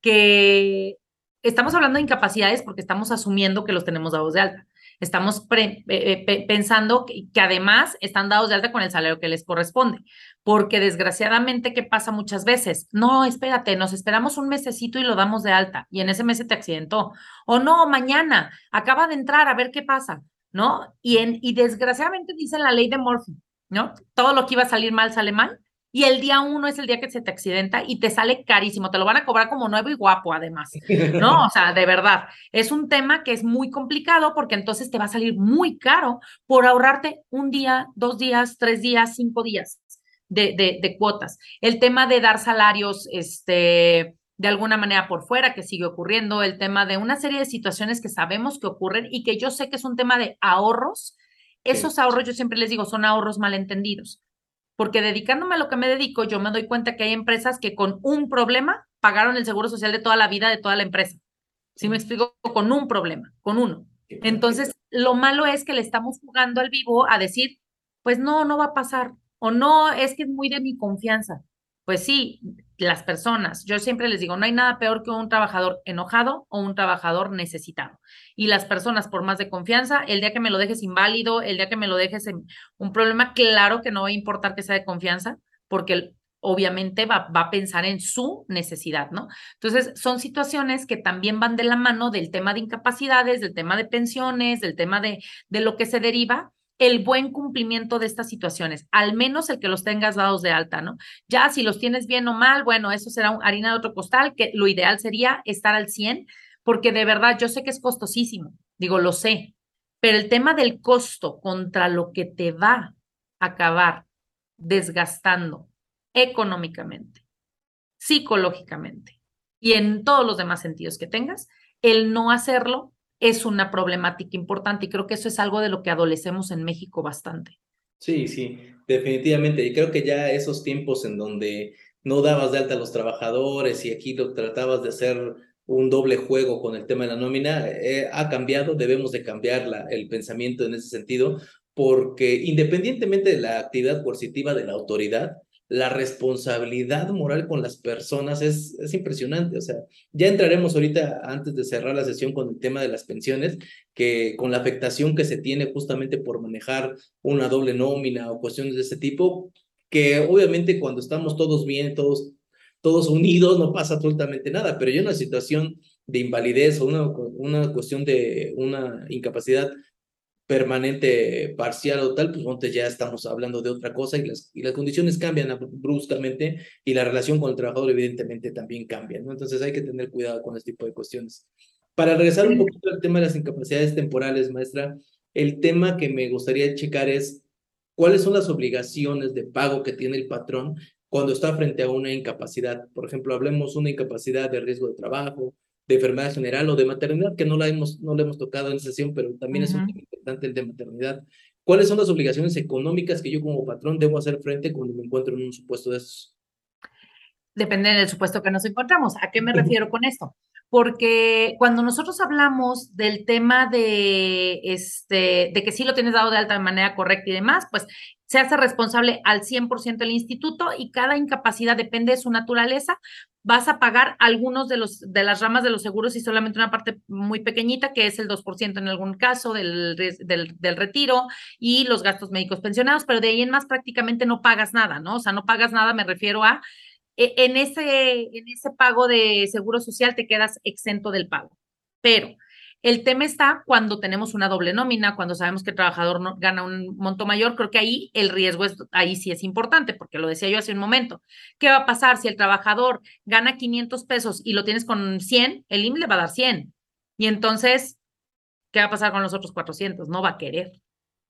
Que estamos hablando de incapacidades porque estamos asumiendo que los tenemos dados de alta. Estamos eh, eh, pensando que, además están dados de alta con el salario que les corresponde, porque desgraciadamente, ¿qué pasa muchas veces? No, espérate, nos esperamos un mesecito y lo damos de alta y en ese mes se te accidentó. O no, mañana, acaba de entrar, a ver qué pasa, ¿no? Y, en, y desgraciadamente dice la ley de Murphy, ¿no? Todo lo que iba a salir mal sale mal y el día uno es el día que se te accidenta y te sale carísimo, te lo van a cobrar como nuevo y guapo además, ¿no? O sea, de verdad, es un tema que es muy complicado porque entonces te va a salir muy caro por ahorrarte un día, dos días, tres días, cinco días de, de, de cuotas. El tema de dar salarios, este, de alguna manera por fuera, que sigue ocurriendo, el tema de una serie de situaciones que sabemos que ocurren y que yo sé que es un tema de ahorros. Esos ahorros, yo siempre les digo, son ahorros malentendidos porque dedicándome a lo que me dedico, yo me doy cuenta que hay empresas que con un problema pagaron el seguro social de toda la vida de toda la empresa. ¿Sí me explico? Con un problema, con uno. Entonces, lo malo es que le estamos jugando al vivo a decir, pues no, no va a pasar, o no, es que es muy de mi confianza. Pues sí, las personas, yo siempre les digo, no hay nada peor que un trabajador enojado o un trabajador necesitado. Y las personas, por más de confianza, el día que me lo dejes inválido, el día que me lo dejes en un problema, claro que no va a importar que sea de confianza, porque obviamente va, va, a pensar en su necesidad, ¿no? Entonces, son situaciones que también van de la mano del tema de incapacidades, del tema de pensiones, del tema de, de lo que se deriva, el buen cumplimiento de estas situaciones, al menos el que los tengas dados de alta, ¿no? Ya si los tienes bien o mal, bueno, eso será harina de otro costal, que lo ideal sería estar al 100, porque de verdad yo sé que es costosísimo, digo, lo sé, pero el tema del costo contra lo que te va a acabar desgastando económicamente, psicológicamente y en todos los demás sentidos que tengas, el no hacerlo es una problemática importante y creo que eso es algo de lo que adolecemos en México bastante. Sí, sí, definitivamente. Y creo que ya esos tiempos en donde no dabas de alta a los trabajadores y aquí lo tratabas de hacer un doble juego con el tema de la nómina, eh, ha cambiado, debemos de cambiar la, el pensamiento en ese sentido, porque independientemente de la actividad coercitiva de la autoridad, la responsabilidad moral con las personas es, es impresionante. O sea, ya entraremos ahorita, antes de cerrar la sesión, con el tema de las pensiones, que con la afectación que se tiene justamente por manejar una doble nómina o cuestiones de ese tipo, que obviamente cuando estamos todos bien, todos, todos unidos, no pasa absolutamente nada, pero ya una situación de invalidez o una, una cuestión de una incapacidad permanente, parcial o tal, pues entonces ya estamos hablando de otra cosa y las, y las condiciones cambian bruscamente y la relación con el trabajador evidentemente también cambia, ¿no? Entonces hay que tener cuidado con este tipo de cuestiones. Para regresar un poquito al tema de las incapacidades temporales, maestra, el tema que me gustaría checar es cuáles son las obligaciones de pago que tiene el patrón cuando está frente a una incapacidad. Por ejemplo, hablemos una incapacidad de riesgo de trabajo, de enfermedad general o de maternidad, que no la hemos, no la hemos tocado en sesión, pero también es un tema importante el de maternidad. ¿Cuáles son las obligaciones económicas que yo como patrón debo hacer frente cuando me encuentro en un supuesto de esos? Depende del supuesto que nos encontramos. ¿A qué me refiero con esto? Porque cuando nosotros hablamos del tema de, este, de que sí lo tienes dado de alta de manera correcta y demás, pues se hace responsable al 100% el instituto y cada incapacidad depende de su naturaleza. Vas a pagar algunos de, los, de las ramas de los seguros y solamente una parte muy pequeñita, que es el 2% en algún caso del, del, del retiro y los gastos médicos pensionados, pero de ahí en más prácticamente no pagas nada, ¿no? O sea, no pagas nada, me refiero a e, en ese, en ese pago de seguro social te quedas exento del pago. Pero el tema está cuando tenemos una doble nómina, cuando sabemos que el trabajador no, gana un monto mayor, creo que ahí el riesgo es, ahí sí es importante, porque lo decía yo hace un momento. ¿Qué va a pasar si el trabajador gana 500 pesos y lo tienes con 100? El IM le va a dar 100. Y entonces, ¿qué va a pasar con los otros 400? No va a querer.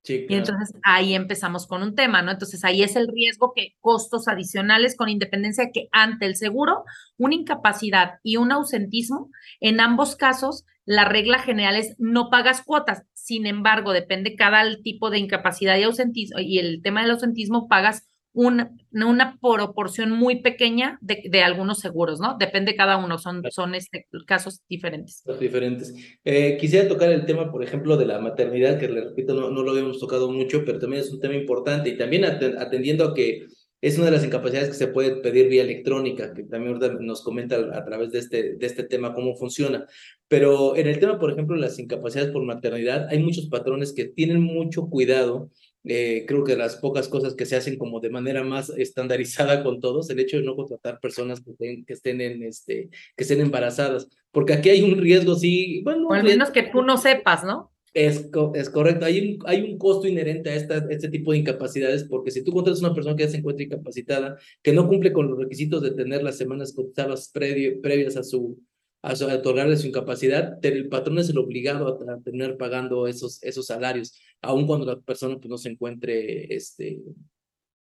Y entonces ahí empezamos con un tema, ¿no? Entonces ahí es el riesgo que costos adicionales con independencia que ante el seguro, una incapacidad y un ausentismo, en ambos casos, la regla general es no pagas cuotas. Sin embargo, depende cada tipo de incapacidad y ausentismo y el tema del ausentismo pagas una, una proporción muy pequeña de, de, algunos seguros, ¿no? Depende cada uno, son, son este, casos diferentes. Diferentes. Eh, quisiera tocar el tema, por ejemplo, de la maternidad, que le repito, no, no lo habíamos tocado mucho, pero también es un tema importante y también atendiendo a que es una de las incapacidades que se puede pedir vía electrónica, que también nos comenta a través de este, de este tema cómo funciona. Pero en el tema, por ejemplo, de las incapacidades por maternidad, hay muchos patrones que tienen mucho cuidado eh, creo que las pocas cosas que se hacen como de manera más estandarizada con todos, el hecho de no contratar personas que, estén, que estén, en este, que estén embarazadas, porque aquí hay un riesgo, sí, bueno. O al menos que tú no sepas, ¿no? Es, es correcto, hay un, hay un costo inherente a esta, este tipo de incapacidades, porque si tú contratas a una persona que ya se encuentra incapacitada, que no cumple con los requisitos de tener las semanas cotizadas previas a su, a, otorgarle su incapacidad, el patrón es el obligado a, tener pagando esos, esos salarios, aun cuando la persona pues, no se encuentre, este,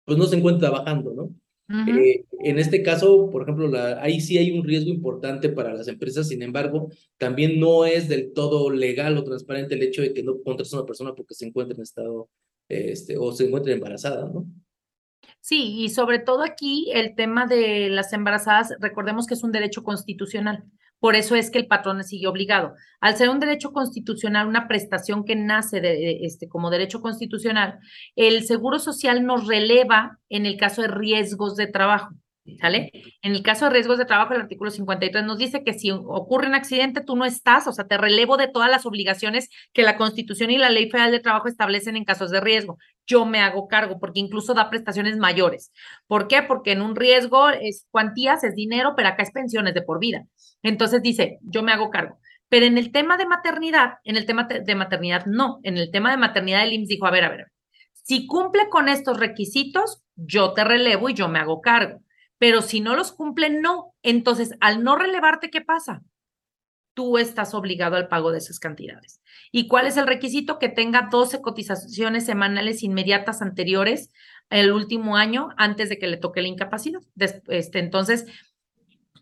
pues no se encuentre trabajando, ¿no? Eh, en este caso, por ejemplo, la, ahí sí hay un riesgo importante para las empresas, sin embargo, también no es del todo legal o transparente el hecho de que no contrates a una persona porque se encuentre en estado este, o se encuentre embarazada, ¿no? Sí, y sobre todo aquí el tema de las embarazadas, recordemos que es un derecho constitucional. Por eso es que el patrón sigue obligado. Al ser un derecho constitucional, una prestación que nace de, este, como derecho constitucional, el Seguro Social nos releva en el caso de riesgos de trabajo. ¿Sale? En el caso de riesgos de trabajo, el artículo 53 nos dice que si ocurre un accidente, tú no estás, o sea, te relevo de todas las obligaciones que la Constitución y la Ley Federal de Trabajo establecen en casos de riesgo. Yo me hago cargo, porque incluso da prestaciones mayores. ¿Por qué? Porque en un riesgo es cuantías, es dinero, pero acá es pensiones de por vida. Entonces dice, yo me hago cargo. Pero en el tema de maternidad, en el tema de maternidad, no. En el tema de maternidad, el IMSS dijo, a ver, a ver, si cumple con estos requisitos, yo te relevo y yo me hago cargo pero si no los cumplen, no. Entonces, al no relevarte, ¿qué pasa? Tú estás obligado al pago de esas cantidades. ¿Y cuál es el requisito? Que tenga 12 cotizaciones semanales inmediatas anteriores el último año antes de que le toque la incapacidad. Este, entonces,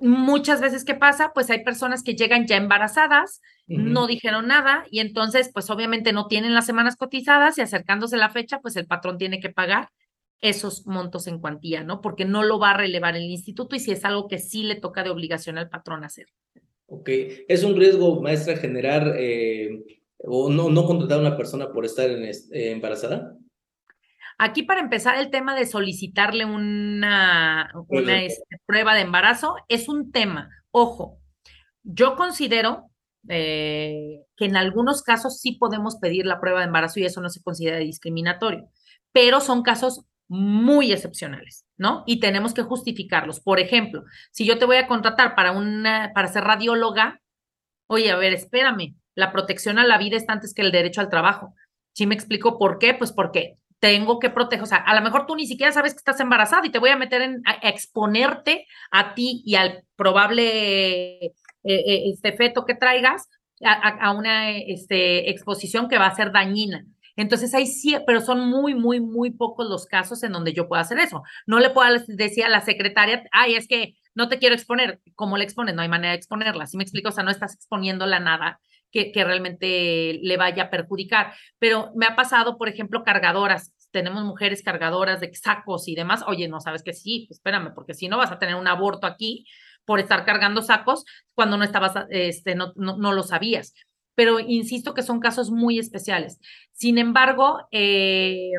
muchas veces, ¿qué pasa? Pues hay personas que llegan ya embarazadas, no dijeron nada y entonces, pues obviamente no tienen las semanas cotizadas y acercándose la fecha, pues el patrón tiene que pagar esos montos en cuantía, ¿no? Porque no lo va a relevar el instituto y si es algo que sí le toca de obligación al patrón hacer. Ok, ¿es un riesgo, maestra, generar eh, o no, no contratar a una persona por estar en, eh, embarazada? Aquí para empezar el tema de solicitarle una, una este, prueba de embarazo es un tema. Ojo, yo considero eh, que en algunos casos sí podemos pedir la prueba de embarazo y eso no se considera discriminatorio, pero son casos muy excepcionales, ¿no? Y tenemos que justificarlos. Por ejemplo, si yo te voy a contratar para una, para ser radióloga, oye, a ver, espérame, la protección a la vida está antes que el derecho al trabajo. ¿Sí me explico por qué? Pues porque tengo que proteger, o sea, a lo mejor tú ni siquiera sabes que estás embarazada y te voy a meter en a exponerte a ti y al probable eh, eh, este feto que traigas a, a, una este, exposición que va a ser dañina. Entonces hay sí, pero son muy, muy, muy pocos los casos en donde yo pueda hacer eso. No le puedo decir a la secretaria, ay, es que no te quiero exponer. ¿Cómo le expones? No hay manera de exponerla. ¿Sí me explico? O sea, no estás exponiéndola nada que, que realmente le vaya a perjudicar. Pero me ha pasado, por ejemplo, cargadoras tenemos mujeres cargadoras de sacos y demás, oye, no sabes que sí, pues espérame, porque si no vas a tener un aborto aquí por estar cargando sacos cuando no estabas, este, no, no, no lo sabías pero insisto que son casos muy especiales. Sin embargo, eh,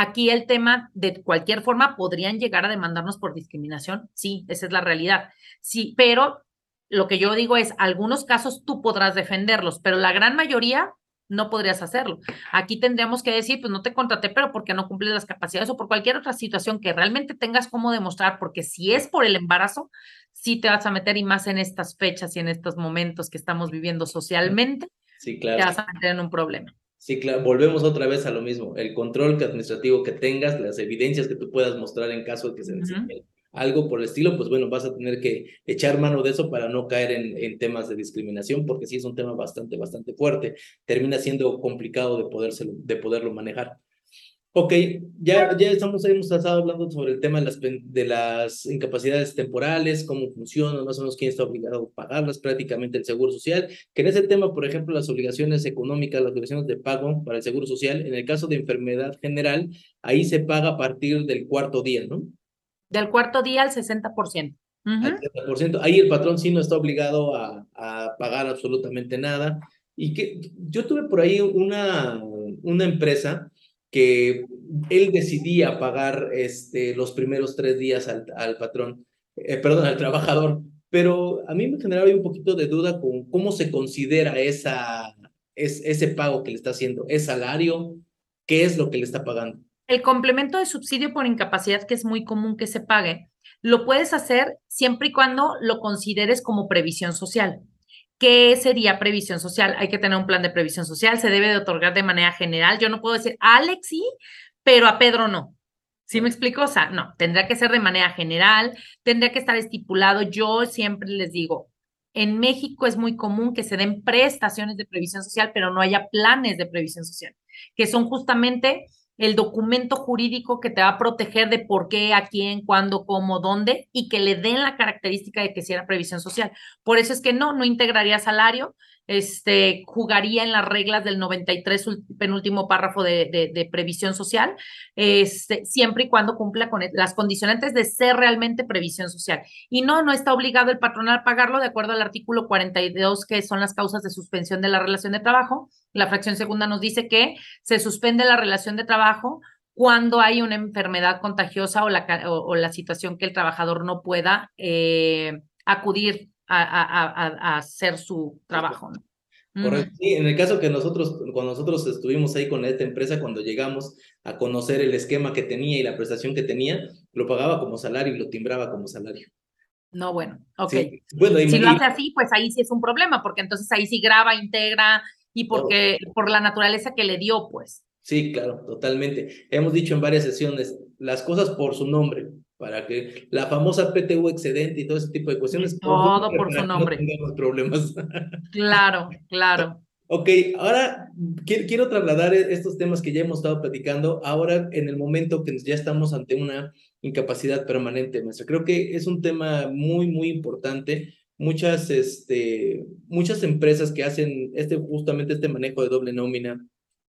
Aquí el tema, de cualquier forma, podrían llegar a demandarnos por discriminación. Sí, esa es la realidad. Sí, pero lo que yo digo es, algunos casos tú podrás defenderlos, pero la gran mayoría no podrías hacerlo. Aquí tendríamos que decir, pues no te contraté, pero porque no cumples las capacidades o por cualquier otra situación que realmente tengas como demostrar, porque si es por el embarazo, sí te vas a meter y más en estas fechas y en estos momentos que estamos viviendo socialmente, sí, claro. te vas a meter en un problema. Sí, claro, volvemos otra vez a lo mismo, el control administrativo que tengas, las evidencias que tú puedas mostrar en caso de que se necesite algo por el estilo, pues bueno, vas a tener que echar mano de eso para no caer en, en, temas de discriminación, porque sí es un tema bastante, bastante fuerte. Termina siendo complicado de, podérselo, de poderlo manejar. Ok, ya, ya estamos, hemos estado hablando sobre el tema de las, de las incapacidades temporales, cómo funcionan, más o menos quién está obligado a pagarlas, prácticamente el Seguro Social, que en ese tema, por ejemplo, las obligaciones económicas, las obligaciones de pago para el Seguro Social, en el caso de enfermedad general, ahí se paga a partir del cuarto día, ¿no? Del cuarto día al 60%. Al 60%. Ahí el patrón sí no está obligado a, a, pagar absolutamente nada. Y que yo tuve por ahí una, una empresa que él decidía pagar este, los primeros tres días al, al patrón, eh, perdón, al trabajador, pero a mí me generaba un poquito de duda con cómo se considera esa, es, ese pago que le está haciendo. ¿Es salario? ¿Qué es lo que le está pagando? El complemento de subsidio por incapacidad, que es muy común que se pague, lo puedes hacer siempre y cuando lo consideres como previsión social. ¿Qué sería previsión social? Hay que tener un plan de previsión social, se debe de otorgar de manera general. Yo no puedo decir, a Alex sí, pero a Pedro no. ¿Sí me explico? O sea, no, tendría que ser de manera general, tendría que estar estipulado. Yo siempre les digo, en México es muy común que se den prestaciones de previsión social, pero no haya planes de previsión social, que son justamente el documento jurídico que te va a proteger de por qué, a quién, cuándo, cómo, dónde y que le den la característica de que sea previsión social. Por eso es que no, no integraría salario, este, jugaría en las reglas del 93, penúltimo párrafo de, de, previsión social, este, siempre y cuando cumpla con las condicionantes de ser realmente previsión social. Y no, no está obligado el patronal a pagarlo de acuerdo al artículo 42, que son las causas de suspensión de la relación de trabajo. La fracción segunda nos dice que se suspende la relación de trabajo cuando hay una enfermedad contagiosa o la, o, la situación que el trabajador no pueda eh, acudir a, hacer su trabajo. Correcto. Sí, en el caso que nosotros, cuando nosotros estuvimos ahí con esta empresa, cuando llegamos a conocer el esquema que tenía y la prestación que tenía, lo pagaba como salario y lo timbraba como salario. No, bueno, ok. Bueno, si lo hace así, pues ahí sí es un problema, porque entonces ahí sí graba, integra y porque por la naturaleza que le dio, pues. Sí, claro, totalmente. Hemos dicho en varias sesiones las cosas por su nombre para que la famosa PTU excedente y todo ese tipo de cuestiones. Todo por su nombre. No problemas. Claro, claro. Ok, ahora quiero trasladar estos temas que ya hemos estado platicando, ahora en el momento que ya estamos ante una incapacidad permanente, maestra. Creo que es un tema muy, muy importante. Muchas, este, muchas empresas que hacen este, justamente este manejo de doble nómina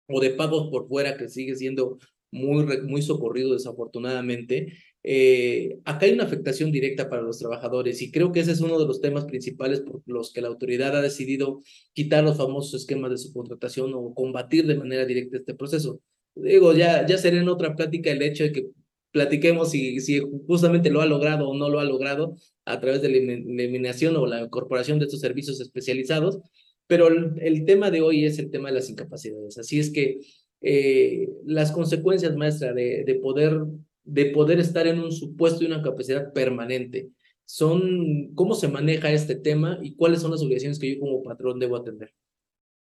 o de pagos por fuera, que sigue siendo muy, muy socorrido desafortunadamente, eh, acá hay una afectación directa para los trabajadores y creo que ese es uno de los temas principales por los que la autoridad ha decidido quitar los famosos esquemas de subcontratación o combatir de manera directa este proceso. Digo, ya, ya será en otra plática el hecho de que platiquemos si, si justamente lo ha logrado o no lo ha logrado a través de la eliminación o la incorporación de estos servicios especializados, pero el, tema de hoy es el tema de las incapacidades. Así es que eh, las consecuencias, maestra, de, de poder de poder estar en un supuesto y una capacidad permanente. Son, ¿Cómo se maneja este tema y cuáles son las obligaciones que yo como patrón debo atender?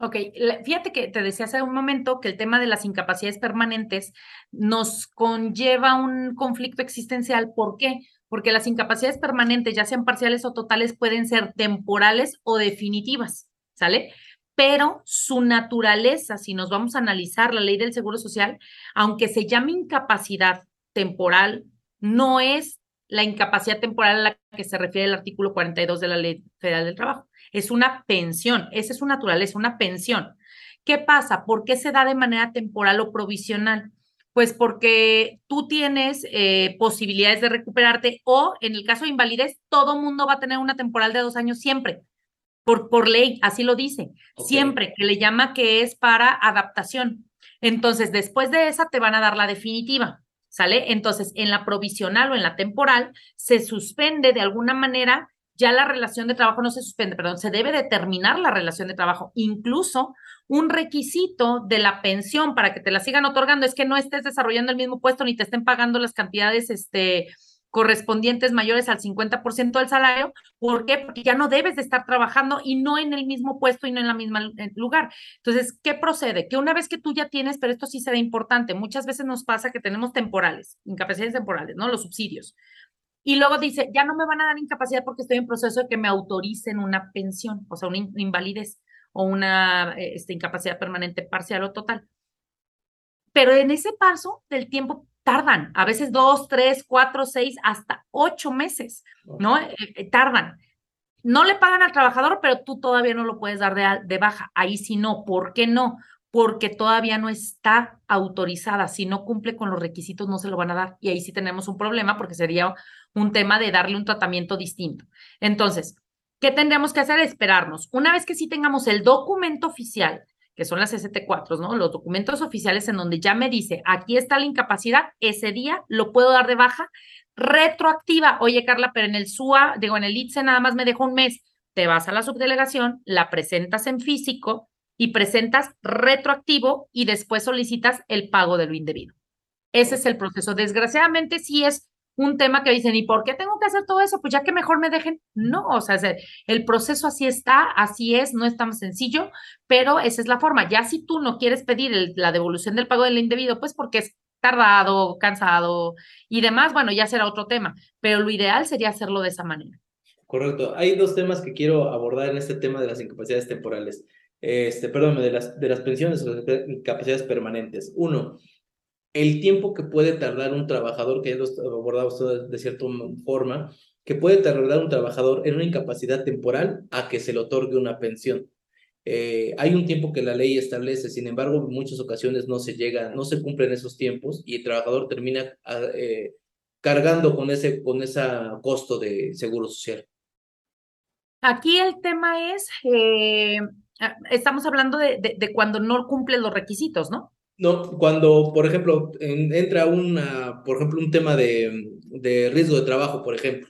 Ok, fíjate que te decía hace un momento que el tema de las incapacidades permanentes nos conlleva un conflicto existencial. ¿Por qué? Porque las incapacidades permanentes, ya sean parciales o totales, pueden ser temporales o definitivas, ¿sale? Pero su naturaleza, si nos vamos a analizar la ley del Seguro Social, aunque se llame incapacidad temporal no es la incapacidad temporal a la que se refiere el artículo 42 de la Ley Federal del Trabajo. Es una pensión, esa es su naturaleza, una pensión. ¿Qué pasa? ¿Por qué se da de manera temporal o provisional? Pues porque tú tienes eh, posibilidades de recuperarte o en el caso de invalidez, todo mundo va a tener una temporal de dos años siempre, por, por ley, así lo dice, siempre, que le llama que es para adaptación. Entonces, después de esa te van a dar la definitiva, ¿sale? Entonces, en la provisional o en la temporal se suspende de alguna manera, ya la relación de trabajo no se suspende, perdón, se debe determinar la relación de trabajo. Incluso un requisito de la pensión para que te la sigan otorgando es que no estés desarrollando el mismo puesto ni te estén pagando las cantidades, este, correspondientes mayores al 50% del salario. ¿Por qué? Porque ya no debes de estar trabajando y no en el mismo puesto y no en la misma lugar. Entonces, ¿qué procede? Que una vez que tú ya tienes, pero esto sí será importante, muchas veces nos pasa que tenemos temporales, incapacidades temporales, ¿no? Los subsidios. Y luego dice, ya no me van a dar incapacidad porque estoy en proceso de que me autoricen una pensión, o sea, una invalidez o una este, incapacidad permanente parcial o total. Pero en ese paso del tiempo tardan, a veces dos, tres, cuatro, seis, hasta ocho meses, ¿no? Eh, eh, tardan. No le pagan al trabajador, pero tú todavía no lo puedes dar de, de, baja. Ahí sí no. ¿Por qué no? Porque todavía no está autorizada. Si no cumple con los requisitos, no se lo van a dar. Y ahí sí tenemos un problema porque sería un tema de darle un tratamiento distinto. Entonces, ¿qué tendríamos que hacer? Esperarnos. Una vez que sí tengamos el documento oficial que son las ST4, ¿no? Los documentos oficiales en donde ya me dice, aquí está la incapacidad, ese día lo puedo dar de baja retroactiva. Oye, Carla, pero en el SUA, digo, en el ITSE nada más me dejó un mes. Te vas a la subdelegación, la presentas en físico y presentas retroactivo y después solicitas el pago de lo indebido. Ese es el proceso. Desgraciadamente, sí es un tema que dicen, ¿y por qué tengo que hacer todo eso? Pues ya que mejor me dejen. No, o sea, el proceso así está, así es, no es tan sencillo, pero esa es la forma. Ya si tú no quieres pedir la devolución del pago del indebido, pues porque es tardado, cansado y demás, bueno, ya será otro tema, pero lo ideal sería hacerlo de esa manera. Correcto. Hay dos temas que quiero abordar en este tema de las incapacidades temporales. Este, perdón, de las, de las pensiones o las incapacidades permanentes. Uno, el tiempo que puede tardar un trabajador, que ya lo abordado de cierta forma, que puede tardar un trabajador en una incapacidad temporal a que se le otorgue una pensión. Eh, hay un tiempo que la ley establece, sin embargo, en muchas ocasiones no se llega, no se cumplen esos tiempos y el trabajador termina eh, cargando con ese, con ese costo de seguro social. Aquí el tema es, eh, ah, estamos hablando de, de cuando no cumple los requisitos, ¿no? No, cuando, por ejemplo, entra una, por ejemplo, un tema de, de riesgo de trabajo, por ejemplo,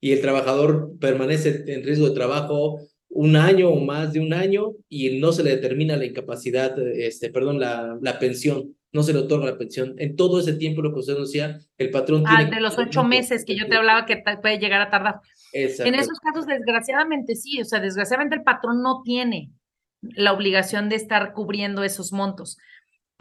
y el trabajador permanece en riesgo de trabajo un año o más de un año y no se le determina la incapacidad, este, perdón, la, la pensión, no se le otorga la pensión. En todo ese tiempo, lo que usted decía, el patrón ah, de los ocho meses que yo te hablaba que puede llegar a tardar. En esos casos, desgraciadamente sí, o sea, desgraciadamente el patrón no tiene la obligación de estar cubriendo esos montos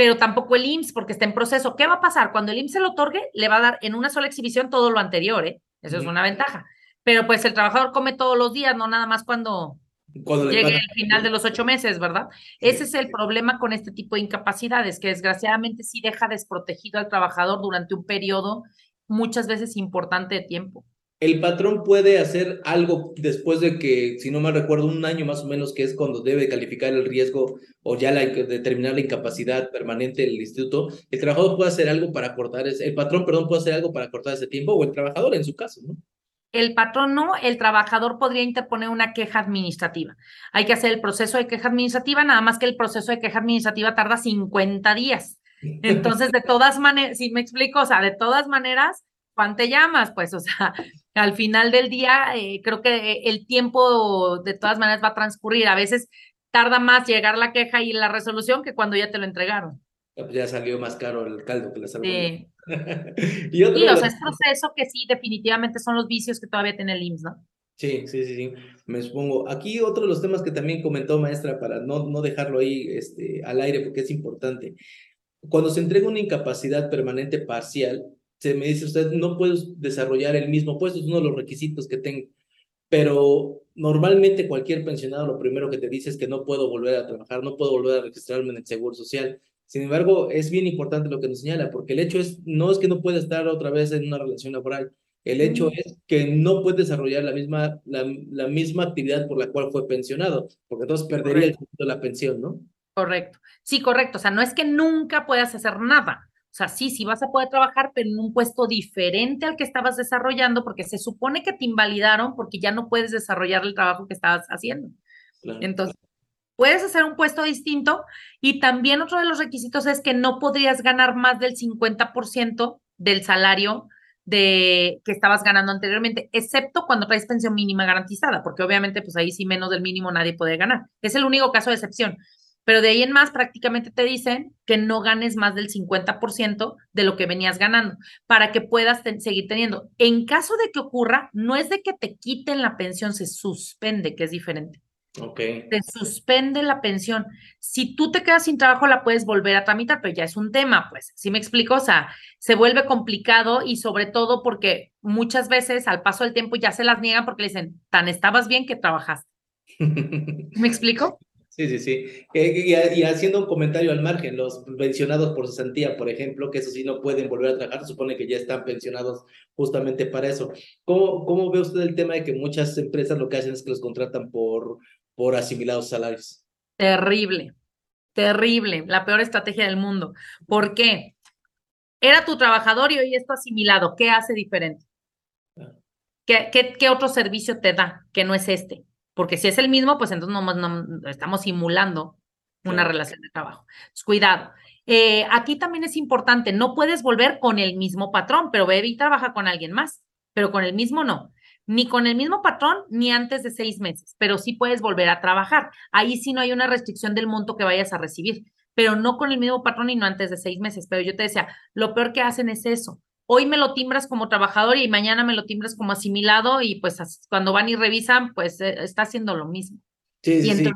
pero tampoco el IMSS porque está en proceso. ¿Qué va a pasar? Cuando el IMSS se lo otorgue, le va a dar en una sola exhibición todo lo anterior, ¿eh? Eso es una ventaja. Pero pues el trabajador come todos los días, no nada más cuando, llegue el final de los ocho meses, ¿verdad? Ese es el problema con este tipo de incapacidades, que desgraciadamente sí deja desprotegido al trabajador durante un periodo muchas veces importante de tiempo el patrón puede hacer algo después de que, si no me recuerdo, un año más o menos, que es cuando debe calificar el riesgo o ya la, determinar la incapacidad permanente del instituto, el trabajador puede hacer algo para cortar ese, el patrón, perdón, puede hacer algo para cortar ese tiempo o el trabajador en su caso, ¿no? El patrón no, el trabajador podría interponer una queja administrativa. Hay que hacer el proceso de queja administrativa, nada más que el proceso de queja administrativa tarda 50 días. Entonces, de todas maneras, si me explico, o sea, de todas maneras, ¿cuánto te llamas? Pues, o sea, al final del día, eh, creo que el tiempo de todas maneras va a transcurrir. A veces tarda más llegar la queja y la resolución que cuando ya te lo entregaron. Pues ya salió más caro el caldo que la salud. Sí. y otro o sea, es proceso que sí, definitivamente son los vicios que todavía tiene el IMSS, ¿no? Sí, sí, sí, sí, me supongo. Aquí otro de los temas que también comentó maestra para no, no dejarlo ahí este, al aire porque es importante. Cuando se entrega una incapacidad permanente parcial, se me dice usted, no puedes desarrollar el mismo puesto, es uno de los requisitos que tengo. Pero normalmente cualquier pensionado lo primero que te dice es que no puedo volver a trabajar, no puedo volver a registrarme en el Seguro Social. Sin embargo, es bien importante lo que nos señala, porque el hecho es, no es que no pueda estar otra vez en una relación laboral, el hecho es que no puede desarrollar la misma, la, la, misma actividad por la cual fue pensionado, porque entonces perdería el de la pensión, ¿no? Correcto. Sí, correcto. O sea, no es que nunca puedas hacer nada. O sea, sí, sí vas a poder trabajar, pero en un puesto diferente al que estabas desarrollando, porque se supone que te invalidaron porque ya no puedes desarrollar el trabajo que estabas haciendo. Entonces, puedes hacer un puesto distinto y también otro de los requisitos es que no podrías ganar más del 50% del salario de que estabas ganando anteriormente, excepto cuando traes pensión mínima garantizada, porque obviamente pues ahí sí menos del mínimo nadie puede ganar. Es el único caso de excepción. Pero de ahí en más prácticamente te dicen que no ganes más del 50% de lo que venías ganando para que puedas seguir teniendo. En caso de que ocurra, no es de que te quiten la pensión, se suspende, que es diferente. Ok. Te suspende la pensión. Si tú te quedas sin trabajo, la puedes volver a tramitar, pero ya es un tema, pues. ¿Sí me explico? O sea, se vuelve complicado y sobre todo porque muchas veces al paso del tiempo ya se las niegan porque le dicen, tan estabas bien que trabajaste. ¿Me explico? Sí, sí, sí. y, haciendo un comentario al margen, los pensionados por cesantía, por ejemplo, que eso sí no pueden volver a trabajar, supone que ya están pensionados justamente para eso. ¿Cómo, cómo ve usted el tema de que muchas empresas lo que hacen es que los contratan por por asimilados salarios. Terrible, terrible, la peor estrategia del mundo. ¿Por qué? Era tu trabajador y hoy es tu asimilado. ¿Qué hace diferente? Ah. ¿Qué, qué, qué otro servicio te da que no es este? Porque si es el mismo, pues entonces no, estamos simulando una relación de trabajo. cuidado. Eh, aquí también es importante, no puedes volver con el mismo patrón, pero ve y trabaja con alguien más, pero con el mismo no ni con el mismo patrón ni antes de seis meses, pero sí puedes volver a trabajar. Ahí sí no hay una restricción del monto que vayas a recibir, pero no con el mismo patrón y no antes de seis meses. Pero yo te decía, lo peor que hacen es eso. Hoy me lo timbras como trabajador y mañana me lo timbras como asimilado y pues cuando van y revisan, pues eh, está haciendo lo mismo. y entonces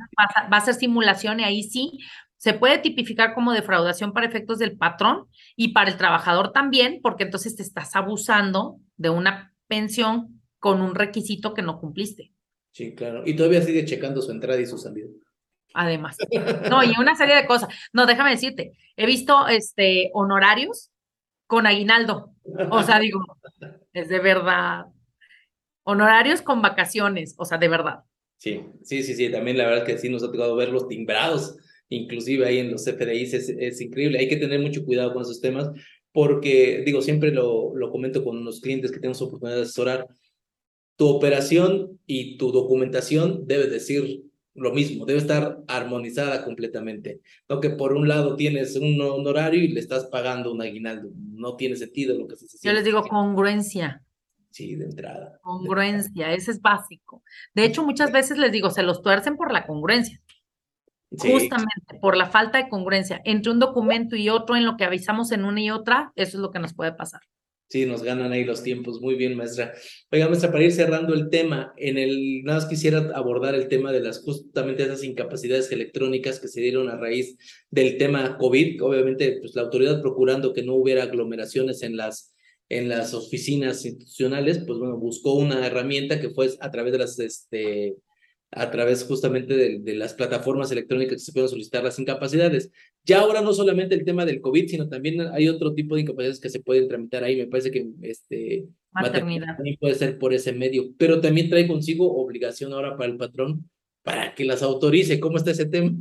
Va, a, ser simulación y ahí sí se puede tipificar como defraudación para efectos del patrón y para el trabajador también, porque entonces te estás abusando de una pensión con un requisito que no cumpliste. Sí, claro. Y todavía sigue checando su entrada y su salida. Además. No, y una serie de cosas. No, déjame decirte, he visto este honorarios con aguinaldo. O sea, digo, es de verdad. Honorarios con vacaciones, o sea, de verdad. Sí, sí, sí, sí. También la verdad que sí nos ha tocado verlos timbrados, inclusive ahí en los FDIs, es, es increíble. Hay que tener mucho cuidado con esos temas, porque, digo, siempre lo, lo comento con los clientes que tenemos oportunidad de asesorar tu operación y tu documentación debe decir lo mismo, debe estar armonizada completamente. No que por un lado tienes un honorario y le estás pagando un aguinaldo. No tiene sentido lo que se Yo les digo congruencia. Sí, de entrada. Congruencia, ese es básico. De hecho, muchas veces les digo, se los tuercen por la congruencia. Justamente por la falta de congruencia entre un documento y otro en lo que avisamos en una y otra, eso es lo que nos puede pasar. Sí, nos ganan ahí los tiempos. Muy bien, maestra. Oiga, maestra, para ir cerrando el tema, en el, nada más quisiera abordar el tema de las justamente esas incapacidades electrónicas que se dieron a raíz del tema COVID. Obviamente, pues la autoridad procurando que no hubiera aglomeraciones en las en las oficinas institucionales, pues bueno, buscó una herramienta que fue a través de las este, a través justamente de, las plataformas electrónicas que se pueden solicitar las incapacidades. Ya ahora no solamente el tema del COVID, sino también hay otro tipo de incapacidades que se pueden tramitar ahí. Me parece que este, maternidad también puede ser por ese medio, pero también trae consigo obligación ahora para el patrón para que las autorice. ¿Cómo está ese tema?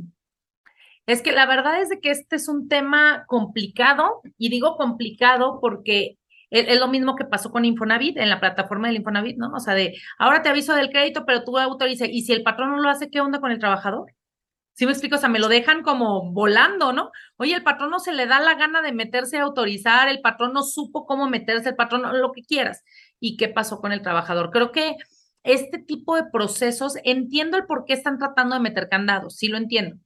Es que la verdad es de que este es un tema complicado y digo complicado porque es, lo mismo que pasó con Infonavit, en la plataforma del Infonavit, ¿no? O sea, de ahora te aviso del crédito, pero tú autorices. Y si el patrón no lo hace, ¿qué onda con el trabajador? ¿Sí me explico? O sea, me lo dejan como volando, ¿no? Oye, el patrón no se le da la gana de meterse a autorizar, el patrón no supo cómo meterse, el patrón, lo que quieras. ¿Y qué pasó con el trabajador? Creo que este tipo de procesos, entiendo el por qué están tratando de meter candados, sí lo entiendo,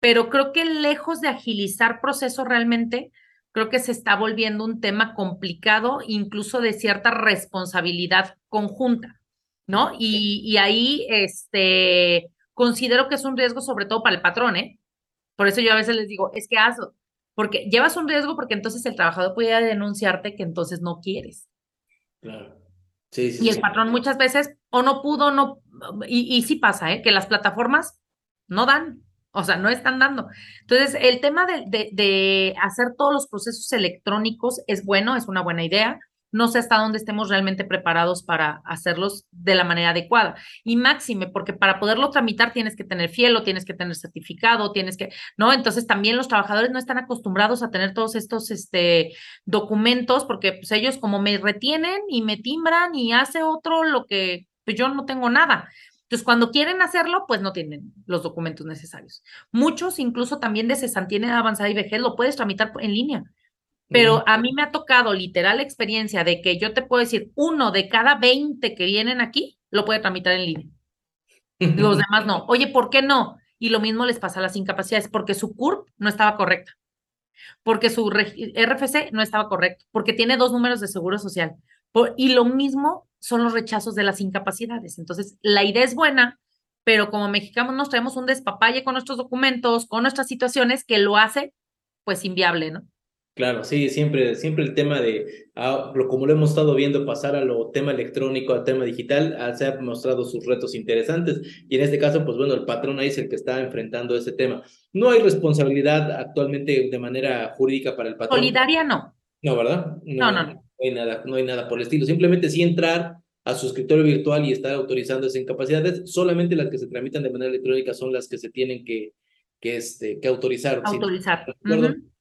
pero creo que lejos de agilizar procesos realmente, creo que se está volviendo un tema complicado, incluso de cierta responsabilidad conjunta, ¿no? Y, y ahí, este, considero que es un riesgo sobre todo para el patrón, ¿eh? Por eso yo a veces les digo, es que hazlo, porque llevas un riesgo porque entonces el trabajador puede denunciarte que entonces no quieres. Claro. Sí, sí, y el patrón muchas veces o no pudo, no, y, y sí pasa, ¿eh? Que las plataformas no dan, o sea, no están dando. Entonces, el tema de, de, hacer todos los procesos electrónicos es bueno, es una buena idea. No sé hasta dónde estemos realmente preparados para hacerlos de la manera adecuada. Y máxime, porque para poderlo tramitar tienes que tener fielo, tienes que tener certificado, tienes que, ¿no? Entonces también los trabajadores no están acostumbrados a tener todos estos este, documentos, porque pues, ellos como me retienen y me timbran y hace otro lo que pues, yo no tengo nada. Entonces, cuando quieren hacerlo, pues no tienen los documentos necesarios. Muchos, incluso también de cesantía avanzada y vejez, lo puedes tramitar en línea. Pero a mí me ha tocado literal experiencia de que yo te puedo decir, uno de cada 20 que vienen aquí lo puede tramitar en línea. Los demás no. Oye, ¿por qué no? Y lo mismo les pasa a las incapacidades, porque su CURP no estaba correcta, porque su RFC no estaba correcto, porque tiene dos números de seguro social. Y lo mismo son los rechazos de las incapacidades. Entonces, la idea es buena, pero como mexicanos nos traemos un despapalle con nuestros documentos, con nuestras situaciones, que lo hace pues inviable, ¿no? Claro, sí, siempre, siempre el tema de, ah, como lo hemos estado viendo pasar a lo tema electrónico, al tema digital, ah, se han mostrado sus retos interesantes y en este caso, pues bueno, el patrón ahí es el que está enfrentando ese tema. No hay responsabilidad actualmente de manera jurídica para el patrón. Solidaria no. No, ¿verdad? No, no, no. No hay nada, no hay nada por el estilo. Simplemente sí entrar a su escritorio virtual y estar autorizando esas incapacidades. Solamente las que se tramitan de manera electrónica son las que se tienen que, que, este, que autorizar. Autorizar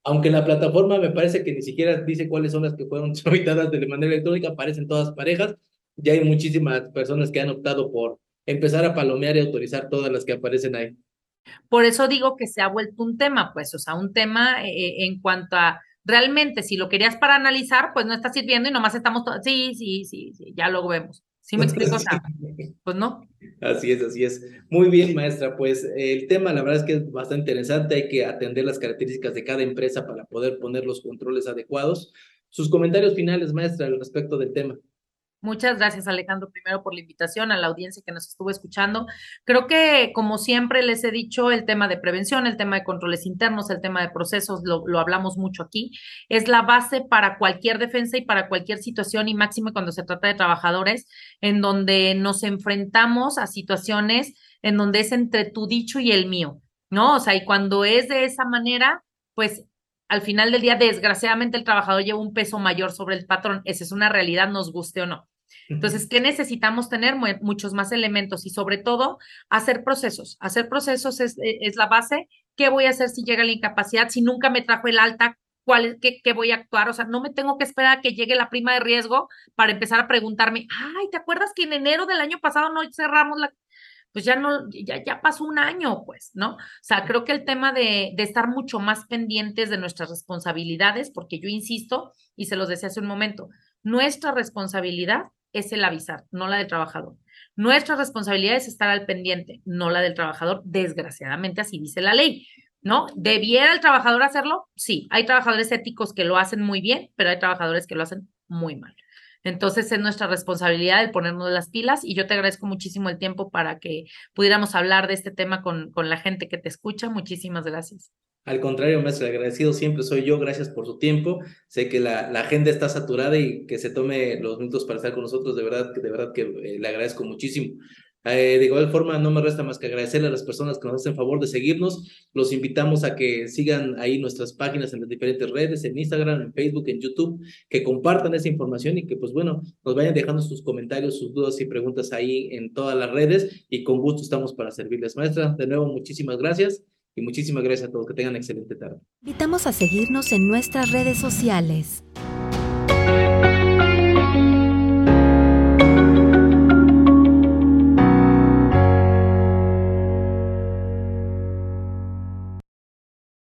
aunque la plataforma me parece que ni siquiera dice cuáles son las que fueron tramitadas de manera electrónica, aparecen todas parejas, ya hay muchísimas personas que han optado por empezar a palomear y autorizar todas las que aparecen ahí. Por eso digo que se ha vuelto un tema, pues, o sea, un tema eh, eh, en cuanto a realmente si lo querías para analizar, pues no está sirviendo y nomás estamos todos, sí, sí, sí, sí, ya luego vemos. ¿Sí me explico? pues no. Así es, así es. Muy bien, maestra. Pues el tema, la verdad es que es bastante interesante. Hay que atender las características de cada empresa para poder poner los controles adecuados. Sus comentarios finales, maestra, al respecto del tema. Muchas gracias, Alejandro, primero por la invitación a la audiencia que nos estuvo escuchando. Creo que, como siempre les he dicho, el tema de prevención, el tema de controles internos, el tema de procesos, lo, lo, hablamos mucho aquí, es la base para cualquier defensa y para cualquier situación y máximo cuando se trata de trabajadores en donde nos enfrentamos a situaciones en donde es entre tu dicho y el mío, ¿no? O sea, y cuando es de esa manera, pues al final del día, desgraciadamente, el trabajador lleva un peso mayor sobre el patrón. Esa es una realidad, nos guste o no. Entonces, ¿qué necesitamos tener? Muchos más elementos y sobre todo hacer procesos. Hacer procesos es, e, es la base. ¿Qué voy a hacer si llega la incapacidad? Si nunca me trajo el alta, ¿cuál, qué, qué voy a actuar? O sea, no me tengo que esperar a que llegue la prima de riesgo para empezar a preguntarme, ay, ¿te acuerdas que en enero del año pasado no cerramos la pues ya no, ya, ya pasó un año, pues, ¿no? O sea, creo que el tema de, de estar mucho más pendientes de nuestras responsabilidades, porque yo insisto, y se los decía hace un momento, nuestra responsabilidad es el avisar, no la del trabajador. Nuestra responsabilidad es estar al pendiente, no la del trabajador. Desgraciadamente así dice la ley, ¿no? ¿Debiera el trabajador hacerlo? Sí, hay trabajadores éticos que lo hacen muy bien, pero hay trabajadores que lo hacen muy mal. Entonces es nuestra responsabilidad el ponernos las pilas y yo te agradezco muchísimo el tiempo para que pudiéramos hablar de este tema con, con la gente que te escucha. Muchísimas gracias. Al contrario, maestro, agradecido siempre soy yo. Gracias por su tiempo. Sé que la, la, agenda está saturada y que se tome los minutos para estar con nosotros. De verdad, de verdad que eh, le agradezco muchísimo. Eh, de igual forma, no me resta más que agradecerle a las personas que nos hacen favor de seguirnos. Los invitamos a que sigan ahí nuestras páginas en las diferentes redes, en Instagram, en Facebook, en YouTube, que compartan esa información y que, pues bueno, nos vayan dejando sus comentarios, sus dudas y preguntas ahí en todas las redes y con gusto estamos para servirles. Maestra, de nuevo, muchísimas gracias y muchísimas gracias a todos. Que tengan excelente tarde. Invitamos a seguirnos en nuestras redes sociales.